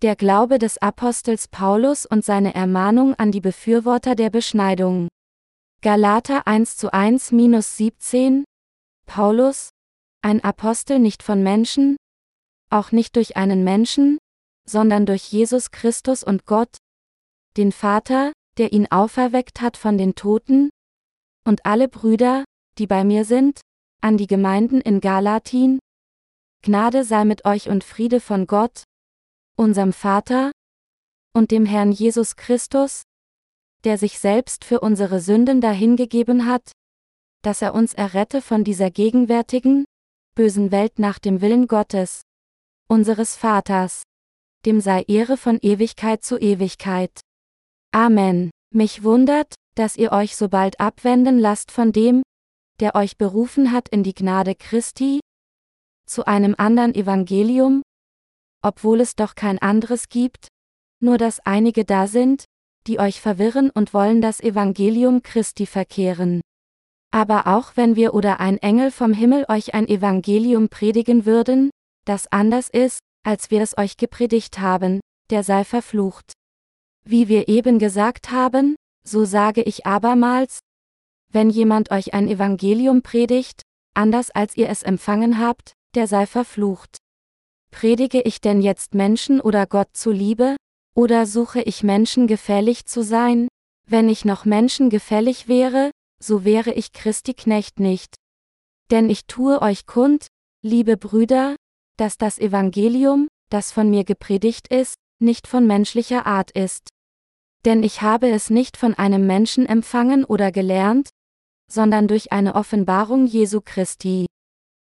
Der Glaube des Apostels Paulus und seine Ermahnung an die Befürworter der Beschneidung. Galater 1 zu 1 minus 17 Paulus, ein Apostel nicht von Menschen, auch nicht durch einen Menschen, sondern durch Jesus Christus und Gott, den Vater, der ihn auferweckt hat von den Toten, und alle Brüder, die bei mir sind, an die Gemeinden in Galatin, Gnade sei mit euch und Friede von Gott, unserem Vater, und dem Herrn Jesus Christus, der sich selbst für unsere Sünden dahingegeben hat, dass er uns errette von dieser gegenwärtigen, bösen Welt nach dem Willen Gottes, unseres Vaters. Dem sei Ehre von Ewigkeit zu Ewigkeit. Amen. Mich wundert, dass ihr euch so bald abwenden lasst von dem, der euch berufen hat in die Gnade Christi, zu einem anderen Evangelium, obwohl es doch kein anderes gibt, nur dass einige da sind, die euch verwirren und wollen das Evangelium Christi verkehren. Aber auch wenn wir oder ein Engel vom Himmel euch ein Evangelium predigen würden, das anders ist, als wir es euch gepredigt haben, der sei verflucht. Wie wir eben gesagt haben, so sage ich abermals, wenn jemand euch ein Evangelium predigt, anders als ihr es empfangen habt, der sei verflucht. Predige ich denn jetzt Menschen oder Gott zuliebe, oder suche ich Menschen gefällig zu sein? Wenn ich noch Menschen gefällig wäre, so wäre ich Christi Knecht nicht. Denn ich tue euch kund, liebe Brüder, dass das Evangelium, das von mir gepredigt ist, nicht von menschlicher Art ist. Denn ich habe es nicht von einem Menschen empfangen oder gelernt, sondern durch eine Offenbarung Jesu Christi.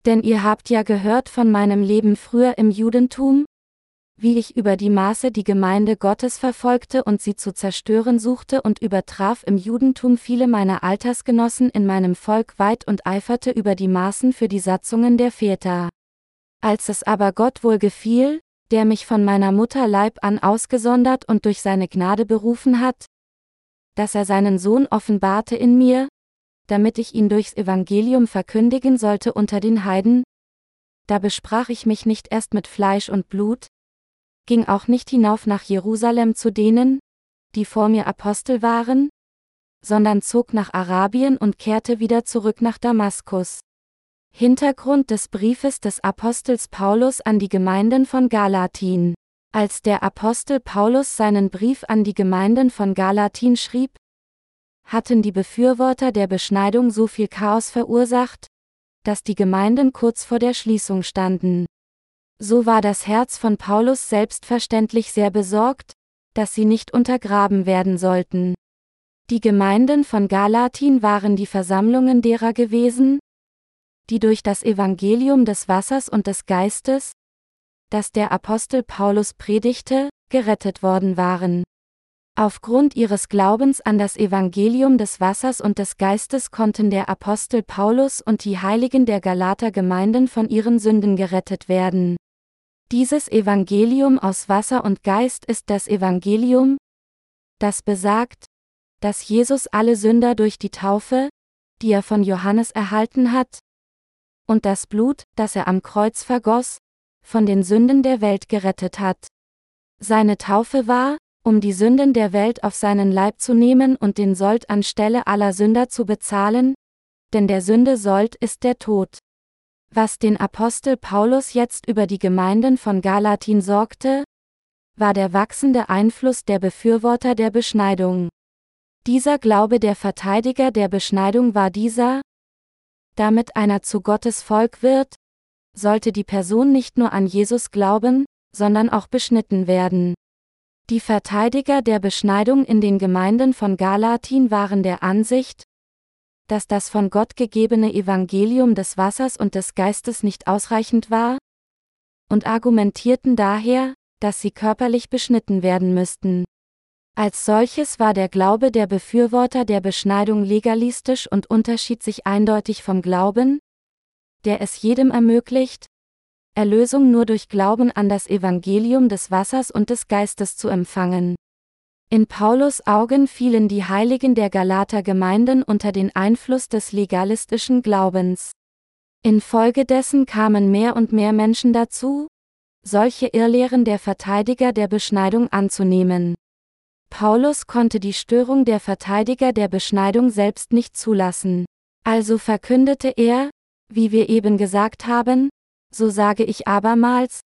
Denn ihr habt ja gehört von meinem Leben früher im Judentum, wie ich über die Maße die Gemeinde Gottes verfolgte und sie zu zerstören suchte und übertraf im Judentum viele meiner Altersgenossen in meinem Volk weit und eiferte über die Maßen für die Satzungen der Väter. Als es aber Gott wohl gefiel, der mich von meiner Mutter Leib an ausgesondert und durch seine Gnade berufen hat, dass er seinen Sohn offenbarte in mir, damit ich ihn durchs Evangelium verkündigen sollte unter den Heiden? Da besprach ich mich nicht erst mit Fleisch und Blut, ging auch nicht hinauf nach Jerusalem zu denen, die vor mir Apostel waren, sondern zog nach Arabien und kehrte wieder zurück nach Damaskus. Hintergrund des Briefes des Apostels Paulus an die Gemeinden von Galatin. Als der Apostel Paulus seinen Brief an die Gemeinden von Galatin schrieb, hatten die Befürworter der Beschneidung so viel Chaos verursacht, dass die Gemeinden kurz vor der Schließung standen. So war das Herz von Paulus selbstverständlich sehr besorgt, dass sie nicht untergraben werden sollten. Die Gemeinden von Galatin waren die Versammlungen derer gewesen, die durch das Evangelium des Wassers und des Geistes, das der Apostel Paulus predigte, gerettet worden waren. Aufgrund ihres Glaubens an das Evangelium des Wassers und des Geistes konnten der Apostel Paulus und die Heiligen der Galater Gemeinden von ihren Sünden gerettet werden. Dieses Evangelium aus Wasser und Geist ist das Evangelium, das besagt, dass Jesus alle Sünder durch die Taufe, die er von Johannes erhalten hat, und das Blut, das er am Kreuz vergoss, von den Sünden der Welt gerettet hat. Seine Taufe war, um die Sünden der Welt auf seinen Leib zu nehmen und den Sold anstelle aller Sünder zu bezahlen, denn der Sünde Sold ist der Tod. Was den Apostel Paulus jetzt über die Gemeinden von Galatin sorgte, war der wachsende Einfluss der Befürworter der Beschneidung. Dieser Glaube der Verteidiger der Beschneidung war dieser, damit einer zu Gottes Volk wird, sollte die Person nicht nur an Jesus glauben, sondern auch beschnitten werden. Die Verteidiger der Beschneidung in den Gemeinden von Galatin waren der Ansicht, dass das von Gott gegebene Evangelium des Wassers und des Geistes nicht ausreichend war, und argumentierten daher, dass sie körperlich beschnitten werden müssten. Als solches war der Glaube der Befürworter der Beschneidung legalistisch und unterschied sich eindeutig vom Glauben, der es jedem ermöglicht, Erlösung nur durch Glauben an das Evangelium des Wassers und des Geistes zu empfangen. In Paulus Augen fielen die Heiligen der Galater Gemeinden unter den Einfluss des legalistischen Glaubens. Infolgedessen kamen mehr und mehr Menschen dazu, solche Irrlehren der Verteidiger der Beschneidung anzunehmen. Paulus konnte die Störung der Verteidiger der Beschneidung selbst nicht zulassen. Also verkündete er, wie wir eben gesagt haben, so sage ich abermals,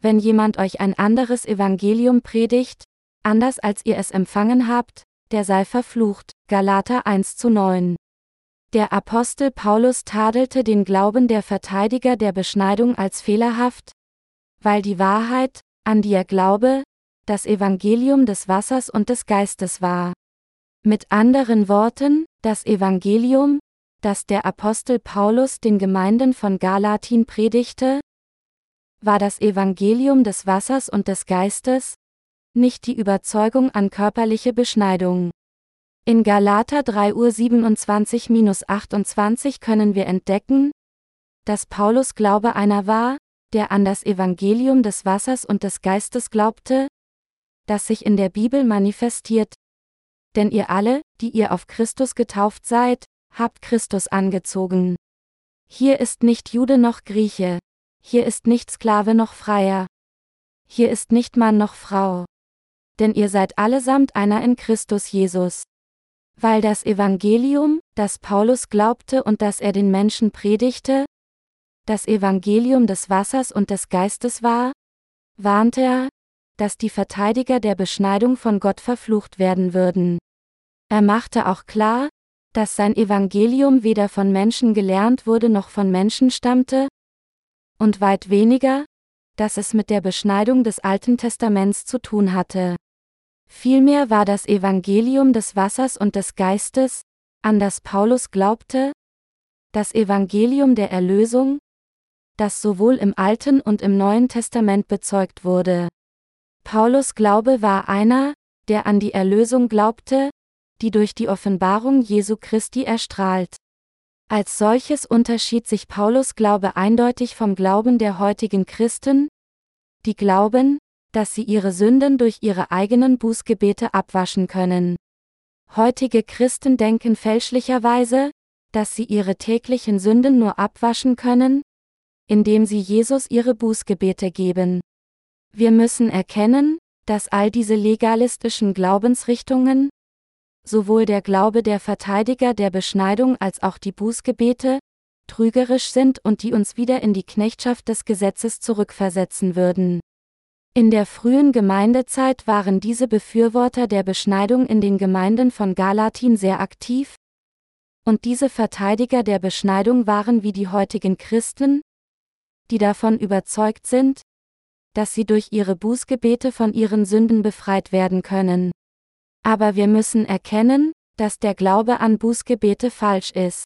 wenn jemand euch ein anderes Evangelium predigt, anders als ihr es empfangen habt, der sei verflucht. Galater 1 zu 9. Der Apostel Paulus tadelte den Glauben der Verteidiger der Beschneidung als fehlerhaft, weil die Wahrheit, an die er glaube, das Evangelium des Wassers und des Geistes war. Mit anderen Worten, das Evangelium, das der Apostel Paulus den Gemeinden von Galatin predigte, war das Evangelium des Wassers und des Geistes, nicht die Überzeugung an körperliche Beschneidung. In Galater 3 Uhr 27-28 können wir entdecken, dass Paulus Glaube einer war, der an das Evangelium des Wassers und des Geistes glaubte, das sich in der Bibel manifestiert. Denn ihr alle, die ihr auf Christus getauft seid, habt Christus angezogen. Hier ist nicht Jude noch Grieche. Hier ist nicht Sklave noch Freier. Hier ist nicht Mann noch Frau. Denn ihr seid allesamt einer in Christus Jesus. Weil das Evangelium, das Paulus glaubte und das er den Menschen predigte, das Evangelium des Wassers und des Geistes war, warnte er, dass die Verteidiger der Beschneidung von Gott verflucht werden würden. Er machte auch klar, dass sein Evangelium weder von Menschen gelernt wurde noch von Menschen stammte, und weit weniger, dass es mit der Beschneidung des Alten Testaments zu tun hatte. Vielmehr war das Evangelium des Wassers und des Geistes, an das Paulus glaubte, das Evangelium der Erlösung, das sowohl im Alten und im Neuen Testament bezeugt wurde. Paulus Glaube war einer, der an die Erlösung glaubte, die durch die Offenbarung Jesu Christi erstrahlt. Als solches unterschied sich Paulus Glaube eindeutig vom Glauben der heutigen Christen, die glauben, dass sie ihre Sünden durch ihre eigenen Bußgebete abwaschen können. Heutige Christen denken fälschlicherweise, dass sie ihre täglichen Sünden nur abwaschen können, indem sie Jesus ihre Bußgebete geben. Wir müssen erkennen, dass all diese legalistischen Glaubensrichtungen, sowohl der Glaube der Verteidiger der Beschneidung als auch die Bußgebete, trügerisch sind und die uns wieder in die Knechtschaft des Gesetzes zurückversetzen würden. In der frühen Gemeindezeit waren diese Befürworter der Beschneidung in den Gemeinden von Galatin sehr aktiv, und diese Verteidiger der Beschneidung waren wie die heutigen Christen, die davon überzeugt sind, dass sie durch ihre Bußgebete von ihren Sünden befreit werden können. Aber wir müssen erkennen, dass der Glaube an Bußgebete falsch ist.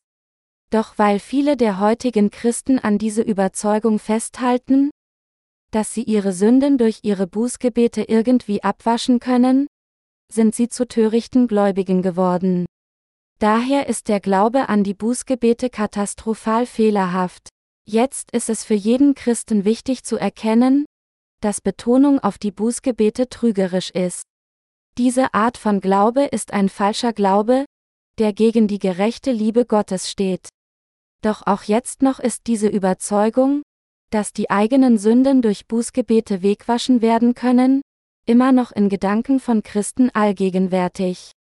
Doch weil viele der heutigen Christen an diese Überzeugung festhalten, dass sie ihre Sünden durch ihre Bußgebete irgendwie abwaschen können, sind sie zu törichten Gläubigen geworden. Daher ist der Glaube an die Bußgebete katastrophal fehlerhaft. Jetzt ist es für jeden Christen wichtig zu erkennen, dass Betonung auf die Bußgebete trügerisch ist. Diese Art von Glaube ist ein falscher Glaube, der gegen die gerechte Liebe Gottes steht. Doch auch jetzt noch ist diese Überzeugung, dass die eigenen Sünden durch Bußgebete wegwaschen werden können, immer noch in Gedanken von Christen allgegenwärtig.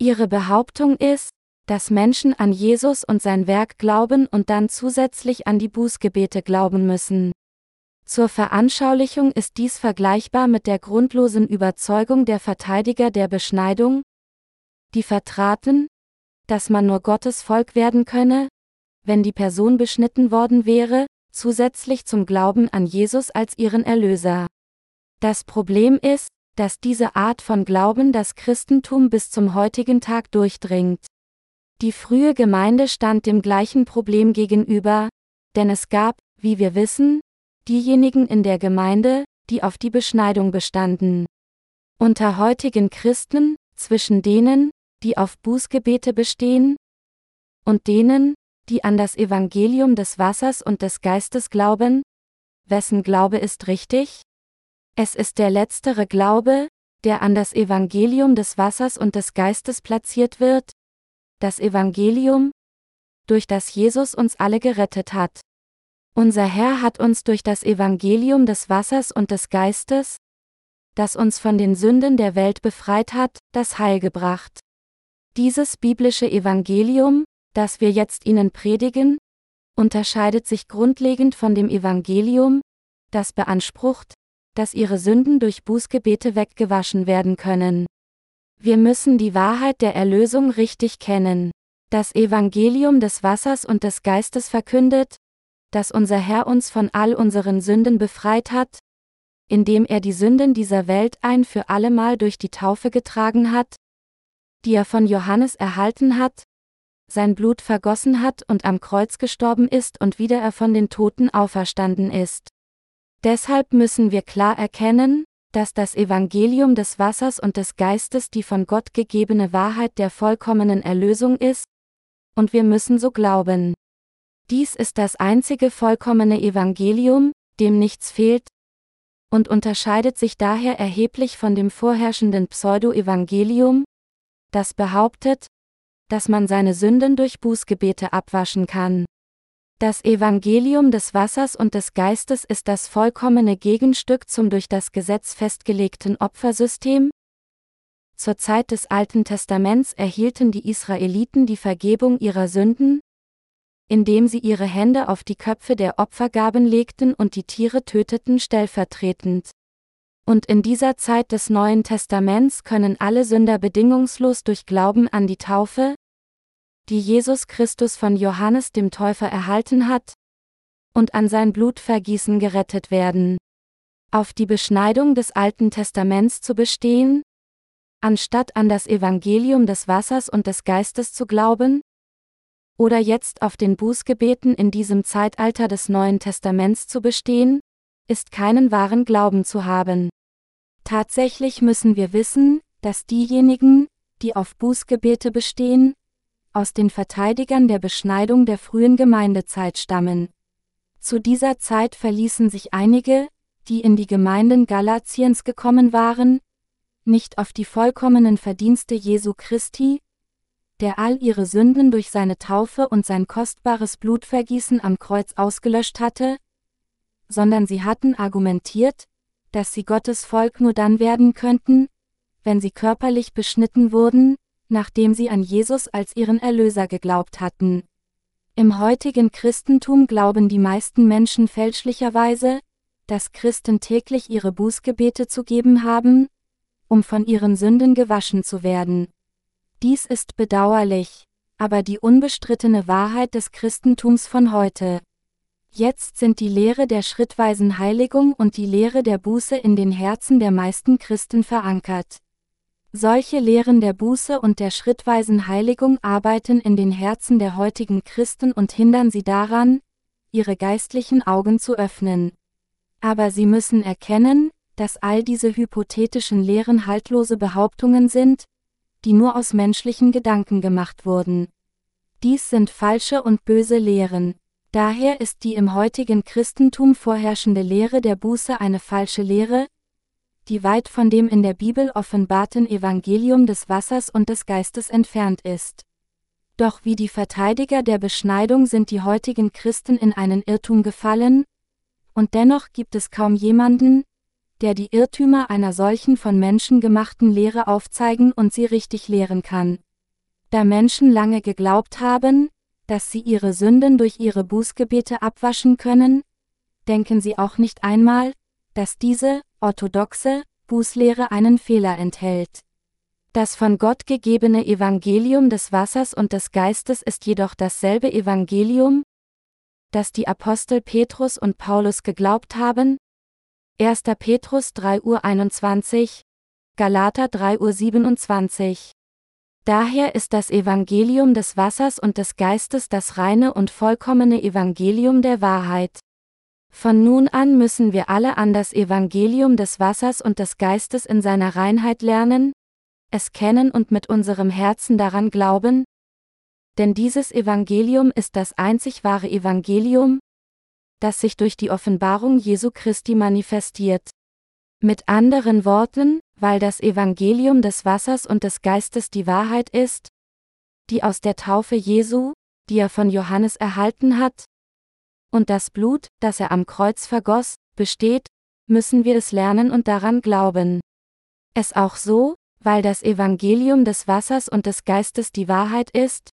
Ihre Behauptung ist, dass Menschen an Jesus und sein Werk glauben und dann zusätzlich an die Bußgebete glauben müssen. Zur Veranschaulichung ist dies vergleichbar mit der grundlosen Überzeugung der Verteidiger der Beschneidung, die vertraten, dass man nur Gottes Volk werden könne, wenn die Person beschnitten worden wäre, zusätzlich zum Glauben an Jesus als ihren Erlöser. Das Problem ist, dass diese Art von Glauben das Christentum bis zum heutigen Tag durchdringt. Die frühe Gemeinde stand dem gleichen Problem gegenüber, denn es gab, wie wir wissen, diejenigen in der Gemeinde, die auf die Beschneidung bestanden. Unter heutigen Christen, zwischen denen, die auf Bußgebete bestehen, und denen, die an das Evangelium des Wassers und des Geistes glauben, wessen Glaube ist richtig? Es ist der letztere Glaube, der an das Evangelium des Wassers und des Geistes platziert wird, das Evangelium, durch das Jesus uns alle gerettet hat. Unser Herr hat uns durch das Evangelium des Wassers und des Geistes, das uns von den Sünden der Welt befreit hat, das Heil gebracht. Dieses biblische Evangelium, das wir jetzt Ihnen predigen, unterscheidet sich grundlegend von dem Evangelium, das beansprucht, dass Ihre Sünden durch Bußgebete weggewaschen werden können. Wir müssen die Wahrheit der Erlösung richtig kennen. Das Evangelium des Wassers und des Geistes verkündet, dass unser Herr uns von all unseren Sünden befreit hat, indem er die Sünden dieser Welt ein für allemal durch die Taufe getragen hat, die er von Johannes erhalten hat, sein Blut vergossen hat und am Kreuz gestorben ist und wieder er von den Toten auferstanden ist. Deshalb müssen wir klar erkennen, dass das Evangelium des Wassers und des Geistes die von Gott gegebene Wahrheit der vollkommenen Erlösung ist, und wir müssen so glauben. Dies ist das einzige vollkommene Evangelium, dem nichts fehlt, und unterscheidet sich daher erheblich von dem vorherrschenden Pseudo-Evangelium, das behauptet, dass man seine Sünden durch Bußgebete abwaschen kann. Das Evangelium des Wassers und des Geistes ist das vollkommene Gegenstück zum durch das Gesetz festgelegten Opfersystem. Zur Zeit des Alten Testaments erhielten die Israeliten die Vergebung ihrer Sünden, indem sie ihre Hände auf die Köpfe der Opfergaben legten und die Tiere töteten stellvertretend. Und in dieser Zeit des Neuen Testaments können alle Sünder bedingungslos durch Glauben an die Taufe, die Jesus Christus von Johannes dem Täufer erhalten hat, und an sein Blutvergießen gerettet werden. Auf die Beschneidung des Alten Testaments zu bestehen, anstatt an das Evangelium des Wassers und des Geistes zu glauben, oder jetzt auf den Bußgebeten in diesem Zeitalter des Neuen Testaments zu bestehen, ist keinen wahren Glauben zu haben. Tatsächlich müssen wir wissen, dass diejenigen, die auf Bußgebete bestehen, aus den Verteidigern der Beschneidung der frühen Gemeindezeit stammen. Zu dieser Zeit verließen sich einige, die in die Gemeinden Galatiens gekommen waren, nicht auf die vollkommenen Verdienste Jesu Christi, der all ihre Sünden durch seine Taufe und sein kostbares Blutvergießen am Kreuz ausgelöscht hatte, sondern sie hatten argumentiert, dass sie Gottes Volk nur dann werden könnten, wenn sie körperlich beschnitten wurden, nachdem sie an Jesus als ihren Erlöser geglaubt hatten. Im heutigen Christentum glauben die meisten Menschen fälschlicherweise, dass Christen täglich ihre Bußgebete zu geben haben, um von ihren Sünden gewaschen zu werden. Dies ist bedauerlich, aber die unbestrittene Wahrheit des Christentums von heute. Jetzt sind die Lehre der schrittweisen Heiligung und die Lehre der Buße in den Herzen der meisten Christen verankert. Solche Lehren der Buße und der schrittweisen Heiligung arbeiten in den Herzen der heutigen Christen und hindern sie daran, ihre geistlichen Augen zu öffnen. Aber sie müssen erkennen, dass all diese hypothetischen Lehren haltlose Behauptungen sind, die nur aus menschlichen Gedanken gemacht wurden. Dies sind falsche und böse Lehren. Daher ist die im heutigen Christentum vorherrschende Lehre der Buße eine falsche Lehre, die weit von dem in der Bibel offenbarten Evangelium des Wassers und des Geistes entfernt ist. Doch wie die Verteidiger der Beschneidung sind die heutigen Christen in einen Irrtum gefallen, und dennoch gibt es kaum jemanden, der die Irrtümer einer solchen von Menschen gemachten Lehre aufzeigen und sie richtig lehren kann. Da Menschen lange geglaubt haben, dass sie ihre Sünden durch ihre Bußgebete abwaschen können, denken sie auch nicht einmal, dass diese, orthodoxe, Bußlehre einen Fehler enthält. Das von Gott gegebene Evangelium des Wassers und des Geistes ist jedoch dasselbe Evangelium, das die Apostel Petrus und Paulus geglaubt haben, 1. Petrus 3 Uhr 21, Galater 3 Uhr 27. Daher ist das Evangelium des Wassers und des Geistes das reine und vollkommene Evangelium der Wahrheit. Von nun an müssen wir alle an das Evangelium des Wassers und des Geistes in seiner Reinheit lernen, es kennen und mit unserem Herzen daran glauben, denn dieses Evangelium ist das einzig wahre Evangelium, das sich durch die Offenbarung Jesu Christi manifestiert. Mit anderen Worten, weil das Evangelium des Wassers und des Geistes die Wahrheit ist, die aus der Taufe Jesu, die er von Johannes erhalten hat, und das Blut, das er am Kreuz vergoss, besteht, müssen wir es lernen und daran glauben. Es auch so, weil das Evangelium des Wassers und des Geistes die Wahrheit ist,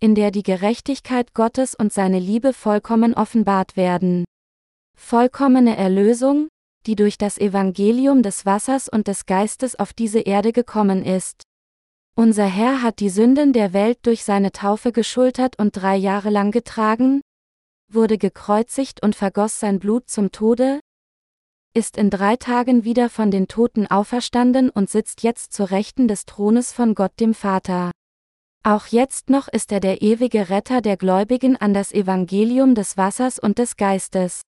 in der die Gerechtigkeit Gottes und seine Liebe vollkommen offenbart werden. Vollkommene Erlösung, die durch das Evangelium des Wassers und des Geistes auf diese Erde gekommen ist. Unser Herr hat die Sünden der Welt durch seine Taufe geschultert und drei Jahre lang getragen, wurde gekreuzigt und vergoss sein Blut zum Tode, ist in drei Tagen wieder von den Toten auferstanden und sitzt jetzt zur Rechten des Thrones von Gott dem Vater. Auch jetzt noch ist er der ewige Retter der Gläubigen an das Evangelium des Wassers und des Geistes.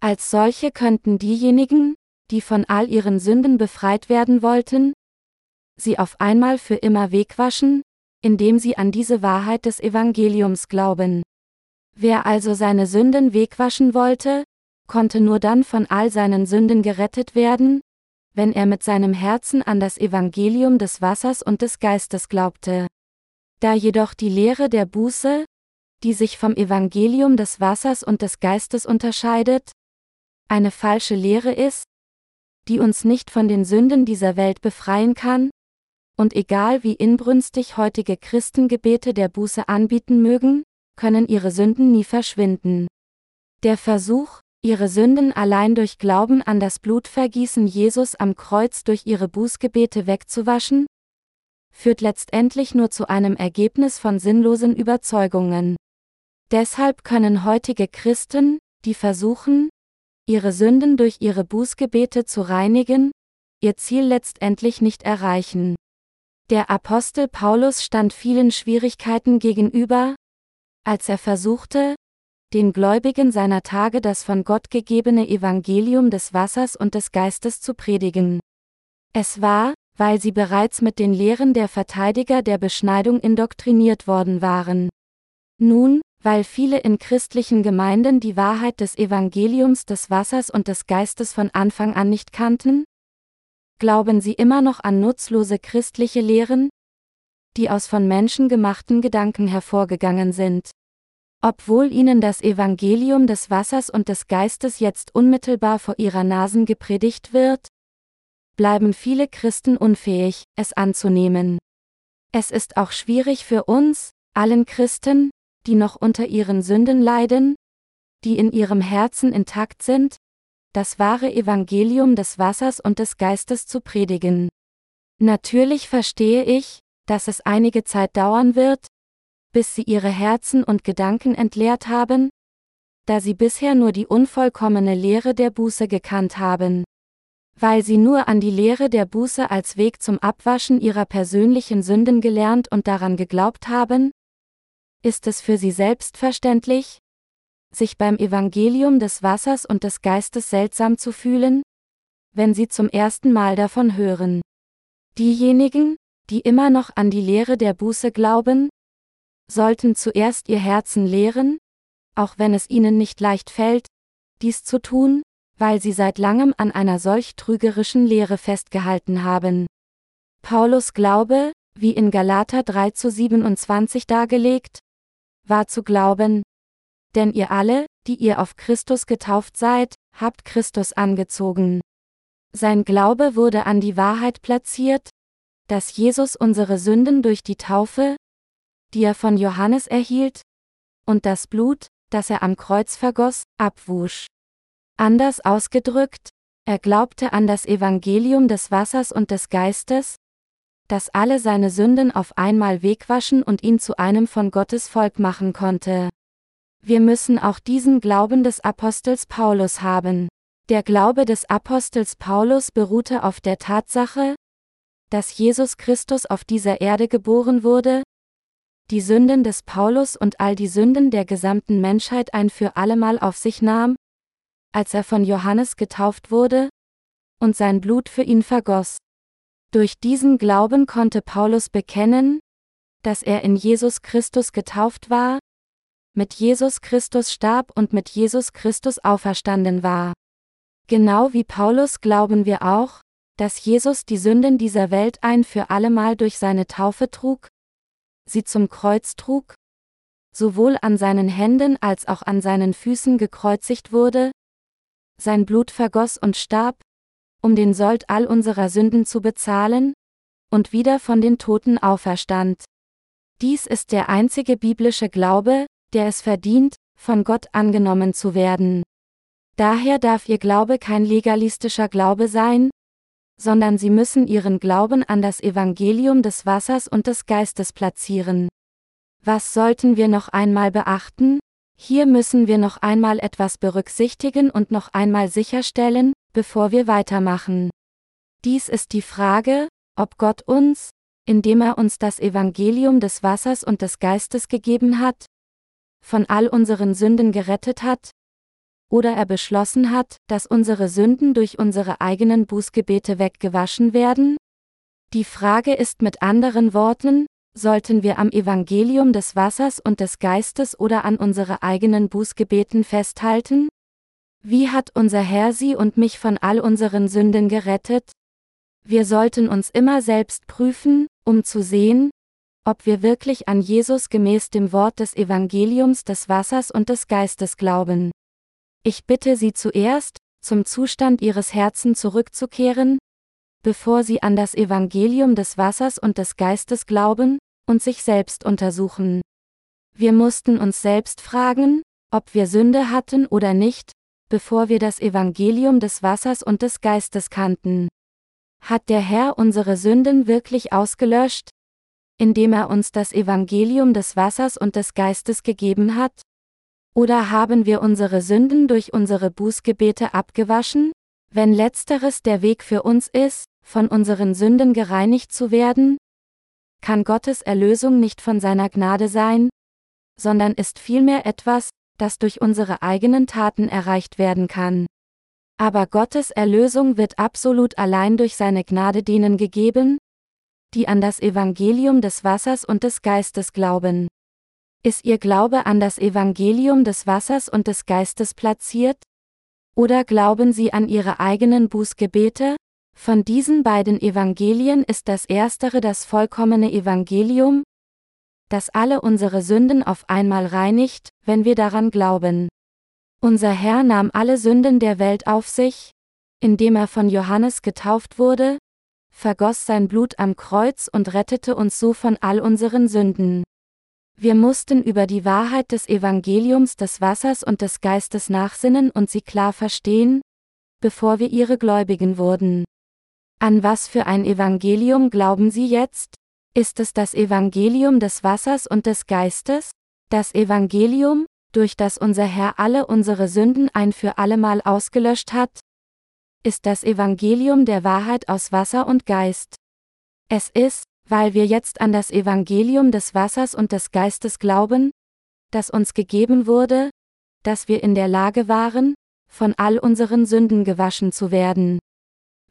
Als solche könnten diejenigen, die von all ihren Sünden befreit werden wollten, sie auf einmal für immer wegwaschen, indem sie an diese Wahrheit des Evangeliums glauben. Wer also seine Sünden wegwaschen wollte, konnte nur dann von all seinen Sünden gerettet werden, wenn er mit seinem Herzen an das Evangelium des Wassers und des Geistes glaubte. Da jedoch die Lehre der Buße, die sich vom Evangelium des Wassers und des Geistes unterscheidet, eine falsche Lehre ist, die uns nicht von den Sünden dieser Welt befreien kann, und egal wie inbrünstig heutige Christengebete der Buße anbieten mögen, können ihre Sünden nie verschwinden. Der Versuch, ihre Sünden allein durch Glauben an das Blutvergießen Jesus am Kreuz durch ihre Bußgebete wegzuwaschen, führt letztendlich nur zu einem Ergebnis von sinnlosen Überzeugungen. Deshalb können heutige Christen, die versuchen, ihre Sünden durch ihre Bußgebete zu reinigen, ihr Ziel letztendlich nicht erreichen. Der Apostel Paulus stand vielen Schwierigkeiten gegenüber, als er versuchte, den Gläubigen seiner Tage das von Gott gegebene Evangelium des Wassers und des Geistes zu predigen. Es war, weil sie bereits mit den Lehren der Verteidiger der Beschneidung indoktriniert worden waren. Nun, weil viele in christlichen Gemeinden die Wahrheit des Evangeliums des Wassers und des Geistes von Anfang an nicht kannten? Glauben sie immer noch an nutzlose christliche Lehren, die aus von Menschen gemachten Gedanken hervorgegangen sind. Obwohl ihnen das Evangelium des Wassers und des Geistes jetzt unmittelbar vor ihrer Nasen gepredigt wird, bleiben viele Christen unfähig, es anzunehmen. Es ist auch schwierig für uns, allen Christen, die noch unter ihren Sünden leiden, die in ihrem Herzen intakt sind, das wahre Evangelium des Wassers und des Geistes zu predigen. Natürlich verstehe ich, dass es einige Zeit dauern wird, bis sie ihre Herzen und Gedanken entleert haben, da sie bisher nur die unvollkommene Lehre der Buße gekannt haben. Weil sie nur an die Lehre der Buße als Weg zum Abwaschen ihrer persönlichen Sünden gelernt und daran geglaubt haben, ist es für sie selbstverständlich, sich beim Evangelium des Wassers und des Geistes seltsam zu fühlen, wenn sie zum ersten Mal davon hören. Diejenigen, die immer noch an die Lehre der Buße glauben, sollten zuerst ihr Herzen lehren, auch wenn es ihnen nicht leicht fällt, dies zu tun, weil sie seit langem an einer solch trügerischen Lehre festgehalten haben. Paulus Glaube, wie in Galater 3 zu 27 dargelegt, war zu glauben, denn ihr alle, die ihr auf Christus getauft seid, habt Christus angezogen. Sein Glaube wurde an die Wahrheit platziert, dass Jesus unsere Sünden durch die Taufe, die er von Johannes erhielt, und das Blut, das er am Kreuz vergoss, abwusch. Anders ausgedrückt, er glaubte an das Evangelium des Wassers und des Geistes, das alle seine Sünden auf einmal wegwaschen und ihn zu einem von Gottes Volk machen konnte. Wir müssen auch diesen Glauben des Apostels Paulus haben. Der Glaube des Apostels Paulus beruhte auf der Tatsache, dass Jesus Christus auf dieser Erde geboren wurde, die Sünden des Paulus und all die Sünden der gesamten Menschheit ein für allemal auf sich nahm, als er von Johannes getauft wurde, und sein Blut für ihn vergoss. Durch diesen Glauben konnte Paulus bekennen, dass er in Jesus Christus getauft war, mit Jesus Christus starb und mit Jesus Christus auferstanden war. Genau wie Paulus glauben wir auch, dass Jesus die Sünden dieser Welt ein für allemal durch seine Taufe trug, sie zum Kreuz trug, sowohl an seinen Händen als auch an seinen Füßen gekreuzigt wurde, sein Blut vergoss und starb, um den Sold all unserer Sünden zu bezahlen, und wieder von den Toten auferstand. Dies ist der einzige biblische Glaube, der es verdient, von Gott angenommen zu werden. Daher darf ihr Glaube kein legalistischer Glaube sein, sondern sie müssen ihren Glauben an das Evangelium des Wassers und des Geistes platzieren. Was sollten wir noch einmal beachten? Hier müssen wir noch einmal etwas berücksichtigen und noch einmal sicherstellen, bevor wir weitermachen. Dies ist die Frage, ob Gott uns, indem er uns das Evangelium des Wassers und des Geistes gegeben hat, von all unseren Sünden gerettet hat, oder er beschlossen hat, dass unsere Sünden durch unsere eigenen Bußgebete weggewaschen werden? Die Frage ist mit anderen Worten, sollten wir am Evangelium des Wassers und des Geistes oder an unsere eigenen Bußgebeten festhalten? Wie hat unser Herr sie und mich von all unseren Sünden gerettet? Wir sollten uns immer selbst prüfen, um zu sehen, ob wir wirklich an Jesus gemäß dem Wort des Evangeliums des Wassers und des Geistes glauben. Ich bitte Sie zuerst, zum Zustand Ihres Herzens zurückzukehren, bevor Sie an das Evangelium des Wassers und des Geistes glauben, und sich selbst untersuchen. Wir mussten uns selbst fragen, ob wir Sünde hatten oder nicht, bevor wir das Evangelium des Wassers und des Geistes kannten. Hat der Herr unsere Sünden wirklich ausgelöscht, indem er uns das Evangelium des Wassers und des Geistes gegeben hat? Oder haben wir unsere Sünden durch unsere Bußgebete abgewaschen? Wenn letzteres der Weg für uns ist, von unseren Sünden gereinigt zu werden, kann Gottes Erlösung nicht von seiner Gnade sein, sondern ist vielmehr etwas, das durch unsere eigenen Taten erreicht werden kann. Aber Gottes Erlösung wird absolut allein durch seine Gnade denen gegeben, die an das Evangelium des Wassers und des Geistes glauben. Ist Ihr Glaube an das Evangelium des Wassers und des Geistes platziert? Oder glauben Sie an Ihre eigenen Bußgebete? Von diesen beiden Evangelien ist das erstere das vollkommene Evangelium, das alle unsere Sünden auf einmal reinigt, wenn wir daran glauben. Unser Herr nahm alle Sünden der Welt auf sich, indem er von Johannes getauft wurde, vergoss sein Blut am Kreuz und rettete uns so von all unseren Sünden. Wir mussten über die Wahrheit des Evangeliums des Wassers und des Geistes nachsinnen und sie klar verstehen, bevor wir ihre Gläubigen wurden. An was für ein Evangelium glauben Sie jetzt? Ist es das Evangelium des Wassers und des Geistes? Das Evangelium, durch das unser Herr alle unsere Sünden ein für allemal ausgelöscht hat? Ist das Evangelium der Wahrheit aus Wasser und Geist? Es ist, weil wir jetzt an das Evangelium des Wassers und des Geistes glauben, das uns gegeben wurde, dass wir in der Lage waren, von all unseren Sünden gewaschen zu werden.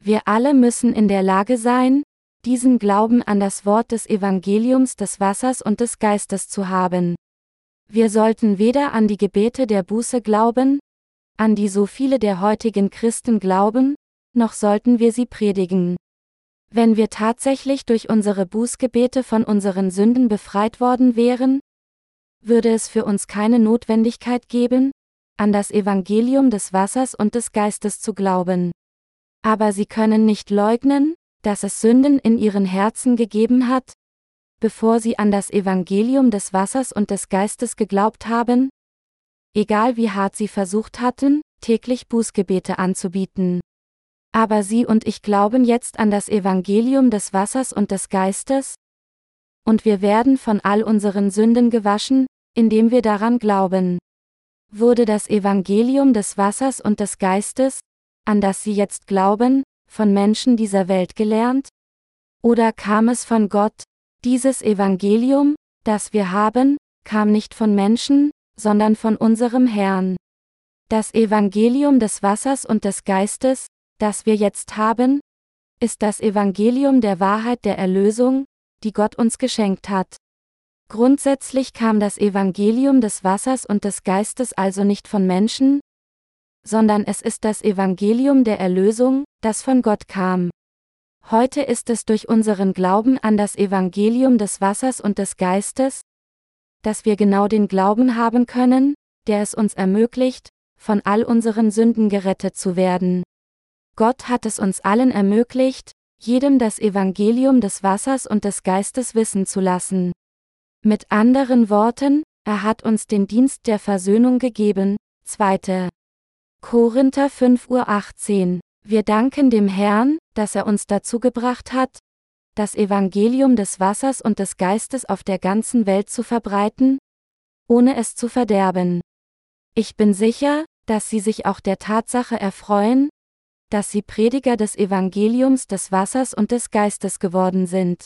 Wir alle müssen in der Lage sein, diesen Glauben an das Wort des Evangeliums des Wassers und des Geistes zu haben. Wir sollten weder an die Gebete der Buße glauben, an die so viele der heutigen Christen glauben, noch sollten wir sie predigen. Wenn wir tatsächlich durch unsere Bußgebete von unseren Sünden befreit worden wären, würde es für uns keine Notwendigkeit geben, an das Evangelium des Wassers und des Geistes zu glauben. Aber sie können nicht leugnen, dass es Sünden in ihren Herzen gegeben hat, bevor sie an das Evangelium des Wassers und des Geistes geglaubt haben, egal wie hart sie versucht hatten, täglich Bußgebete anzubieten. Aber Sie und ich glauben jetzt an das Evangelium des Wassers und des Geistes? Und wir werden von all unseren Sünden gewaschen, indem wir daran glauben. Wurde das Evangelium des Wassers und des Geistes, an das Sie jetzt glauben, von Menschen dieser Welt gelernt? Oder kam es von Gott? Dieses Evangelium, das wir haben, kam nicht von Menschen, sondern von unserem Herrn. Das Evangelium des Wassers und des Geistes, das wir jetzt haben, ist das Evangelium der Wahrheit der Erlösung, die Gott uns geschenkt hat. Grundsätzlich kam das Evangelium des Wassers und des Geistes also nicht von Menschen, sondern es ist das Evangelium der Erlösung, das von Gott kam. Heute ist es durch unseren Glauben an das Evangelium des Wassers und des Geistes, dass wir genau den Glauben haben können, der es uns ermöglicht, von all unseren Sünden gerettet zu werden. Gott hat es uns allen ermöglicht, jedem das Evangelium des Wassers und des Geistes wissen zu lassen. Mit anderen Worten, er hat uns den Dienst der Versöhnung gegeben. 2. Korinther 5 Uhr 18. Wir danken dem Herrn, dass er uns dazu gebracht hat, das Evangelium des Wassers und des Geistes auf der ganzen Welt zu verbreiten, ohne es zu verderben. Ich bin sicher, dass Sie sich auch der Tatsache erfreuen, dass Sie Prediger des Evangeliums des Wassers und des Geistes geworden sind.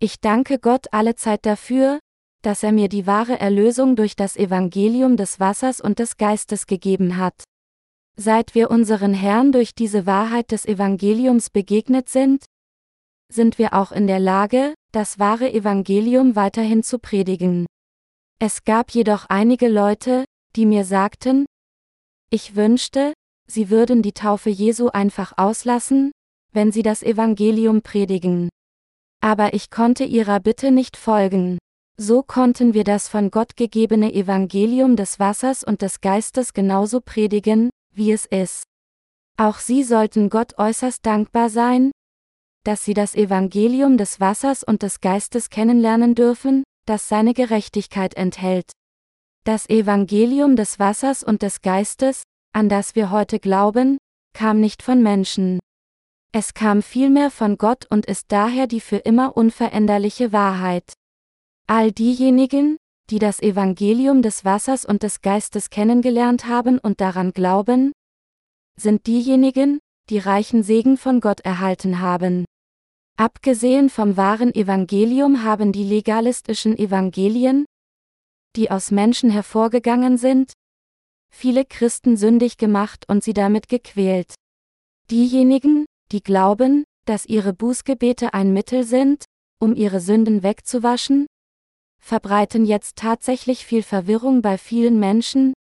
Ich danke Gott allezeit dafür, dass er mir die wahre Erlösung durch das Evangelium des Wassers und des Geistes gegeben hat. Seit wir unseren Herrn durch diese Wahrheit des Evangeliums begegnet sind, sind wir auch in der Lage, das wahre Evangelium weiterhin zu predigen. Es gab jedoch einige Leute, die mir sagten, ich wünschte, sie würden die Taufe Jesu einfach auslassen, wenn sie das Evangelium predigen. Aber ich konnte ihrer Bitte nicht folgen. So konnten wir das von Gott gegebene Evangelium des Wassers und des Geistes genauso predigen, wie es ist. Auch sie sollten Gott äußerst dankbar sein, dass sie das Evangelium des Wassers und des Geistes kennenlernen dürfen, das seine Gerechtigkeit enthält. Das Evangelium des Wassers und des Geistes, an das wir heute glauben, kam nicht von Menschen. Es kam vielmehr von Gott und ist daher die für immer unveränderliche Wahrheit. All diejenigen, die das Evangelium des Wassers und des Geistes kennengelernt haben und daran glauben, sind diejenigen, die reichen Segen von Gott erhalten haben. Abgesehen vom wahren Evangelium haben die legalistischen Evangelien, die aus Menschen hervorgegangen sind, viele Christen sündig gemacht und sie damit gequält. Diejenigen, die glauben, dass ihre Bußgebete ein Mittel sind, um ihre Sünden wegzuwaschen? Verbreiten jetzt tatsächlich viel Verwirrung bei vielen Menschen,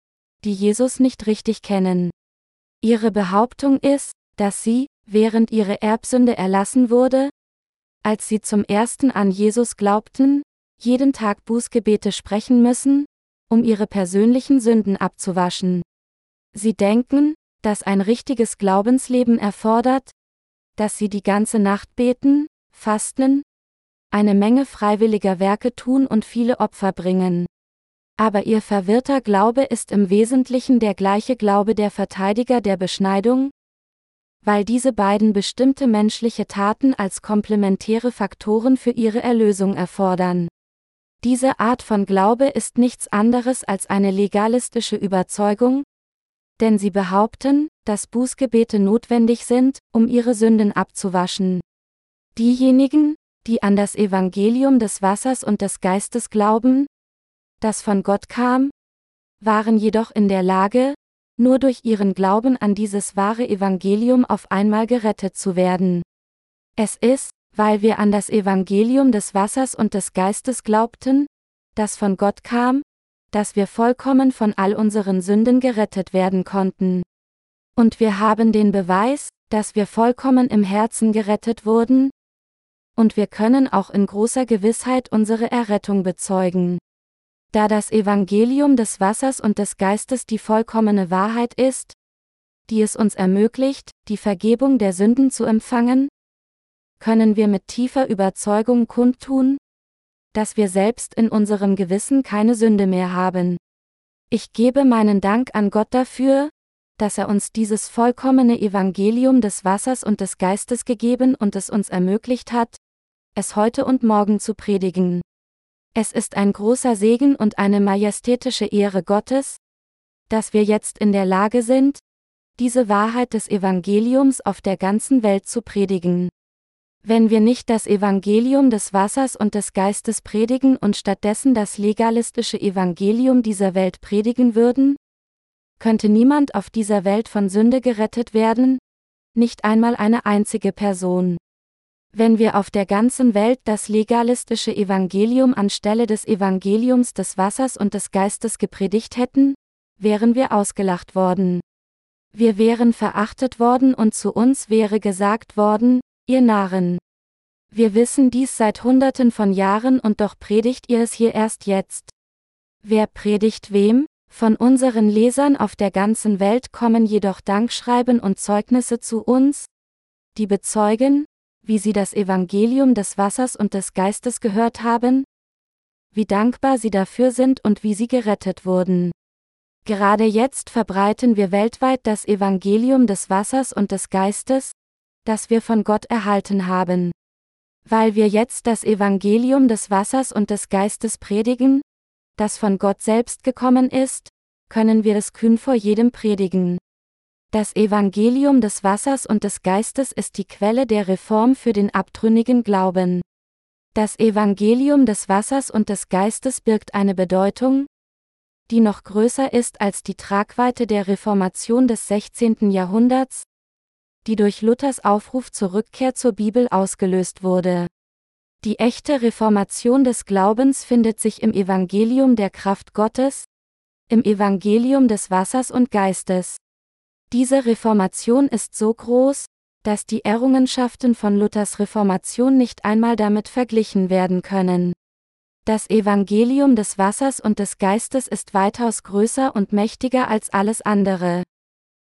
die Jesus nicht richtig kennen. Ihre Behauptung ist, dass sie, während ihre Erbsünde erlassen wurde, als sie zum ersten an Jesus glaubten, jeden Tag Bußgebete sprechen müssen, um ihre persönlichen Sünden abzuwaschen. Sie denken, dass ein richtiges Glaubensleben erfordert, dass sie die ganze Nacht beten, fasten, eine Menge freiwilliger Werke tun und viele Opfer bringen. Aber ihr verwirrter Glaube ist im Wesentlichen der gleiche Glaube der Verteidiger der Beschneidung, weil diese beiden bestimmte menschliche Taten als komplementäre Faktoren für ihre Erlösung erfordern. Diese Art von Glaube ist nichts anderes als eine legalistische Überzeugung, denn sie behaupten, dass Bußgebete notwendig sind, um ihre Sünden abzuwaschen. Diejenigen, die an das Evangelium des Wassers und des Geistes glauben, das von Gott kam, waren jedoch in der Lage, nur durch ihren Glauben an dieses wahre Evangelium auf einmal gerettet zu werden. Es ist, weil wir an das Evangelium des Wassers und des Geistes glaubten, das von Gott kam, dass wir vollkommen von all unseren Sünden gerettet werden konnten. Und wir haben den Beweis, dass wir vollkommen im Herzen gerettet wurden, und wir können auch in großer Gewissheit unsere Errettung bezeugen. Da das Evangelium des Wassers und des Geistes die vollkommene Wahrheit ist, die es uns ermöglicht, die Vergebung der Sünden zu empfangen, können wir mit tiefer Überzeugung kundtun, dass wir selbst in unserem Gewissen keine Sünde mehr haben. Ich gebe meinen Dank an Gott dafür, dass er uns dieses vollkommene Evangelium des Wassers und des Geistes gegeben und es uns ermöglicht hat, es heute und morgen zu predigen. Es ist ein großer Segen und eine majestätische Ehre Gottes, dass wir jetzt in der Lage sind, diese Wahrheit des Evangeliums auf der ganzen Welt zu predigen. Wenn wir nicht das Evangelium des Wassers und des Geistes predigen und stattdessen das legalistische Evangelium dieser Welt predigen würden, könnte niemand auf dieser Welt von Sünde gerettet werden, nicht einmal eine einzige Person. Wenn wir auf der ganzen Welt das legalistische Evangelium anstelle des Evangeliums des Wassers und des Geistes gepredigt hätten, wären wir ausgelacht worden. Wir wären verachtet worden und zu uns wäre gesagt worden, ihr Narren. Wir wissen dies seit Hunderten von Jahren und doch predigt ihr es hier erst jetzt. Wer predigt wem? Von unseren Lesern auf der ganzen Welt kommen jedoch Dankschreiben und Zeugnisse zu uns, die bezeugen, wie sie das Evangelium des Wassers und des Geistes gehört haben, wie dankbar sie dafür sind und wie sie gerettet wurden. Gerade jetzt verbreiten wir weltweit das Evangelium des Wassers und des Geistes, das wir von Gott erhalten haben. Weil wir jetzt das Evangelium des Wassers und des Geistes predigen, das von Gott selbst gekommen ist, können wir es kühn vor jedem predigen. Das Evangelium des Wassers und des Geistes ist die Quelle der Reform für den abtrünnigen Glauben. Das Evangelium des Wassers und des Geistes birgt eine Bedeutung, die noch größer ist als die Tragweite der Reformation des 16. Jahrhunderts, die durch Luthers Aufruf zur Rückkehr zur Bibel ausgelöst wurde. Die echte Reformation des Glaubens findet sich im Evangelium der Kraft Gottes, im Evangelium des Wassers und Geistes. Diese Reformation ist so groß, dass die Errungenschaften von Luthers Reformation nicht einmal damit verglichen werden können. Das Evangelium des Wassers und des Geistes ist weitaus größer und mächtiger als alles andere.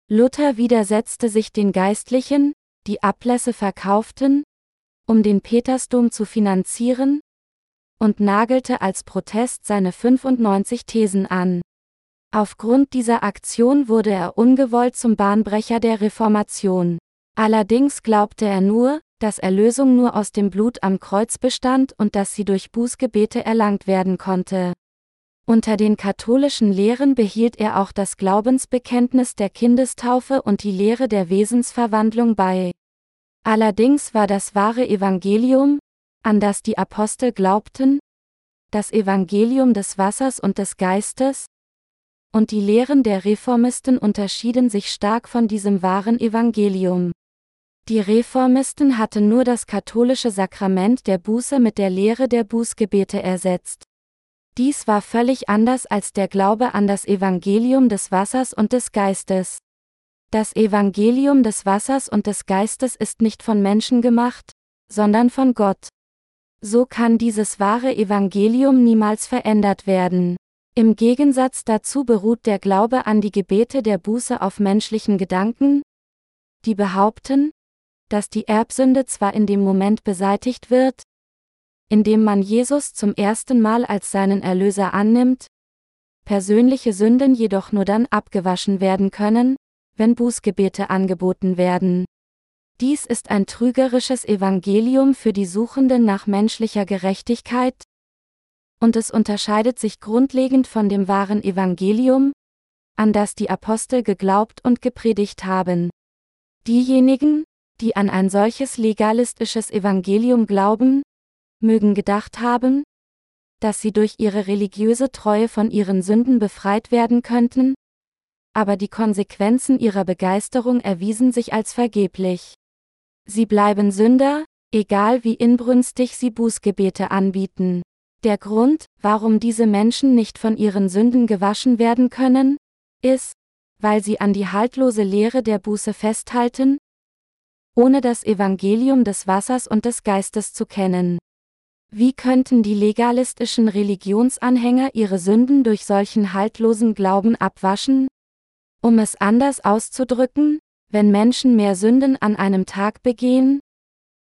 Luther widersetzte sich den Geistlichen, die Ablässe verkauften, um den Petersdom zu finanzieren, und nagelte als Protest seine 95 Thesen an. Aufgrund dieser Aktion wurde er ungewollt zum Bahnbrecher der Reformation. Allerdings glaubte er nur, dass Erlösung nur aus dem Blut am Kreuz bestand und dass sie durch Bußgebete erlangt werden konnte. Unter den katholischen Lehren behielt er auch das Glaubensbekenntnis der Kindestaufe und die Lehre der Wesensverwandlung bei. Allerdings war das wahre Evangelium, an das die Apostel glaubten, das Evangelium des Wassers und des Geistes, und die Lehren der Reformisten unterschieden sich stark von diesem wahren Evangelium. Die Reformisten hatten nur das katholische Sakrament der Buße mit der Lehre der Bußgebete ersetzt. Dies war völlig anders als der Glaube an das Evangelium des Wassers und des Geistes. Das Evangelium des Wassers und des Geistes ist nicht von Menschen gemacht, sondern von Gott. So kann dieses wahre Evangelium niemals verändert werden. Im Gegensatz dazu beruht der Glaube an die Gebete der Buße auf menschlichen Gedanken, die behaupten, dass die Erbsünde zwar in dem Moment beseitigt wird, indem man Jesus zum ersten Mal als seinen Erlöser annimmt, persönliche Sünden jedoch nur dann abgewaschen werden können, wenn Bußgebete angeboten werden. Dies ist ein trügerisches Evangelium für die Suchenden nach menschlicher Gerechtigkeit, und es unterscheidet sich grundlegend von dem wahren Evangelium, an das die Apostel geglaubt und gepredigt haben. Diejenigen, die an ein solches legalistisches Evangelium glauben, mögen gedacht haben, dass sie durch ihre religiöse Treue von ihren Sünden befreit werden könnten, aber die Konsequenzen ihrer Begeisterung erwiesen sich als vergeblich. Sie bleiben Sünder, egal wie inbrünstig sie Bußgebete anbieten. Der Grund, warum diese Menschen nicht von ihren Sünden gewaschen werden können, ist, weil sie an die haltlose Lehre der Buße festhalten, ohne das Evangelium des Wassers und des Geistes zu kennen. Wie könnten die legalistischen Religionsanhänger ihre Sünden durch solchen haltlosen Glauben abwaschen? Um es anders auszudrücken, wenn Menschen mehr Sünden an einem Tag begehen,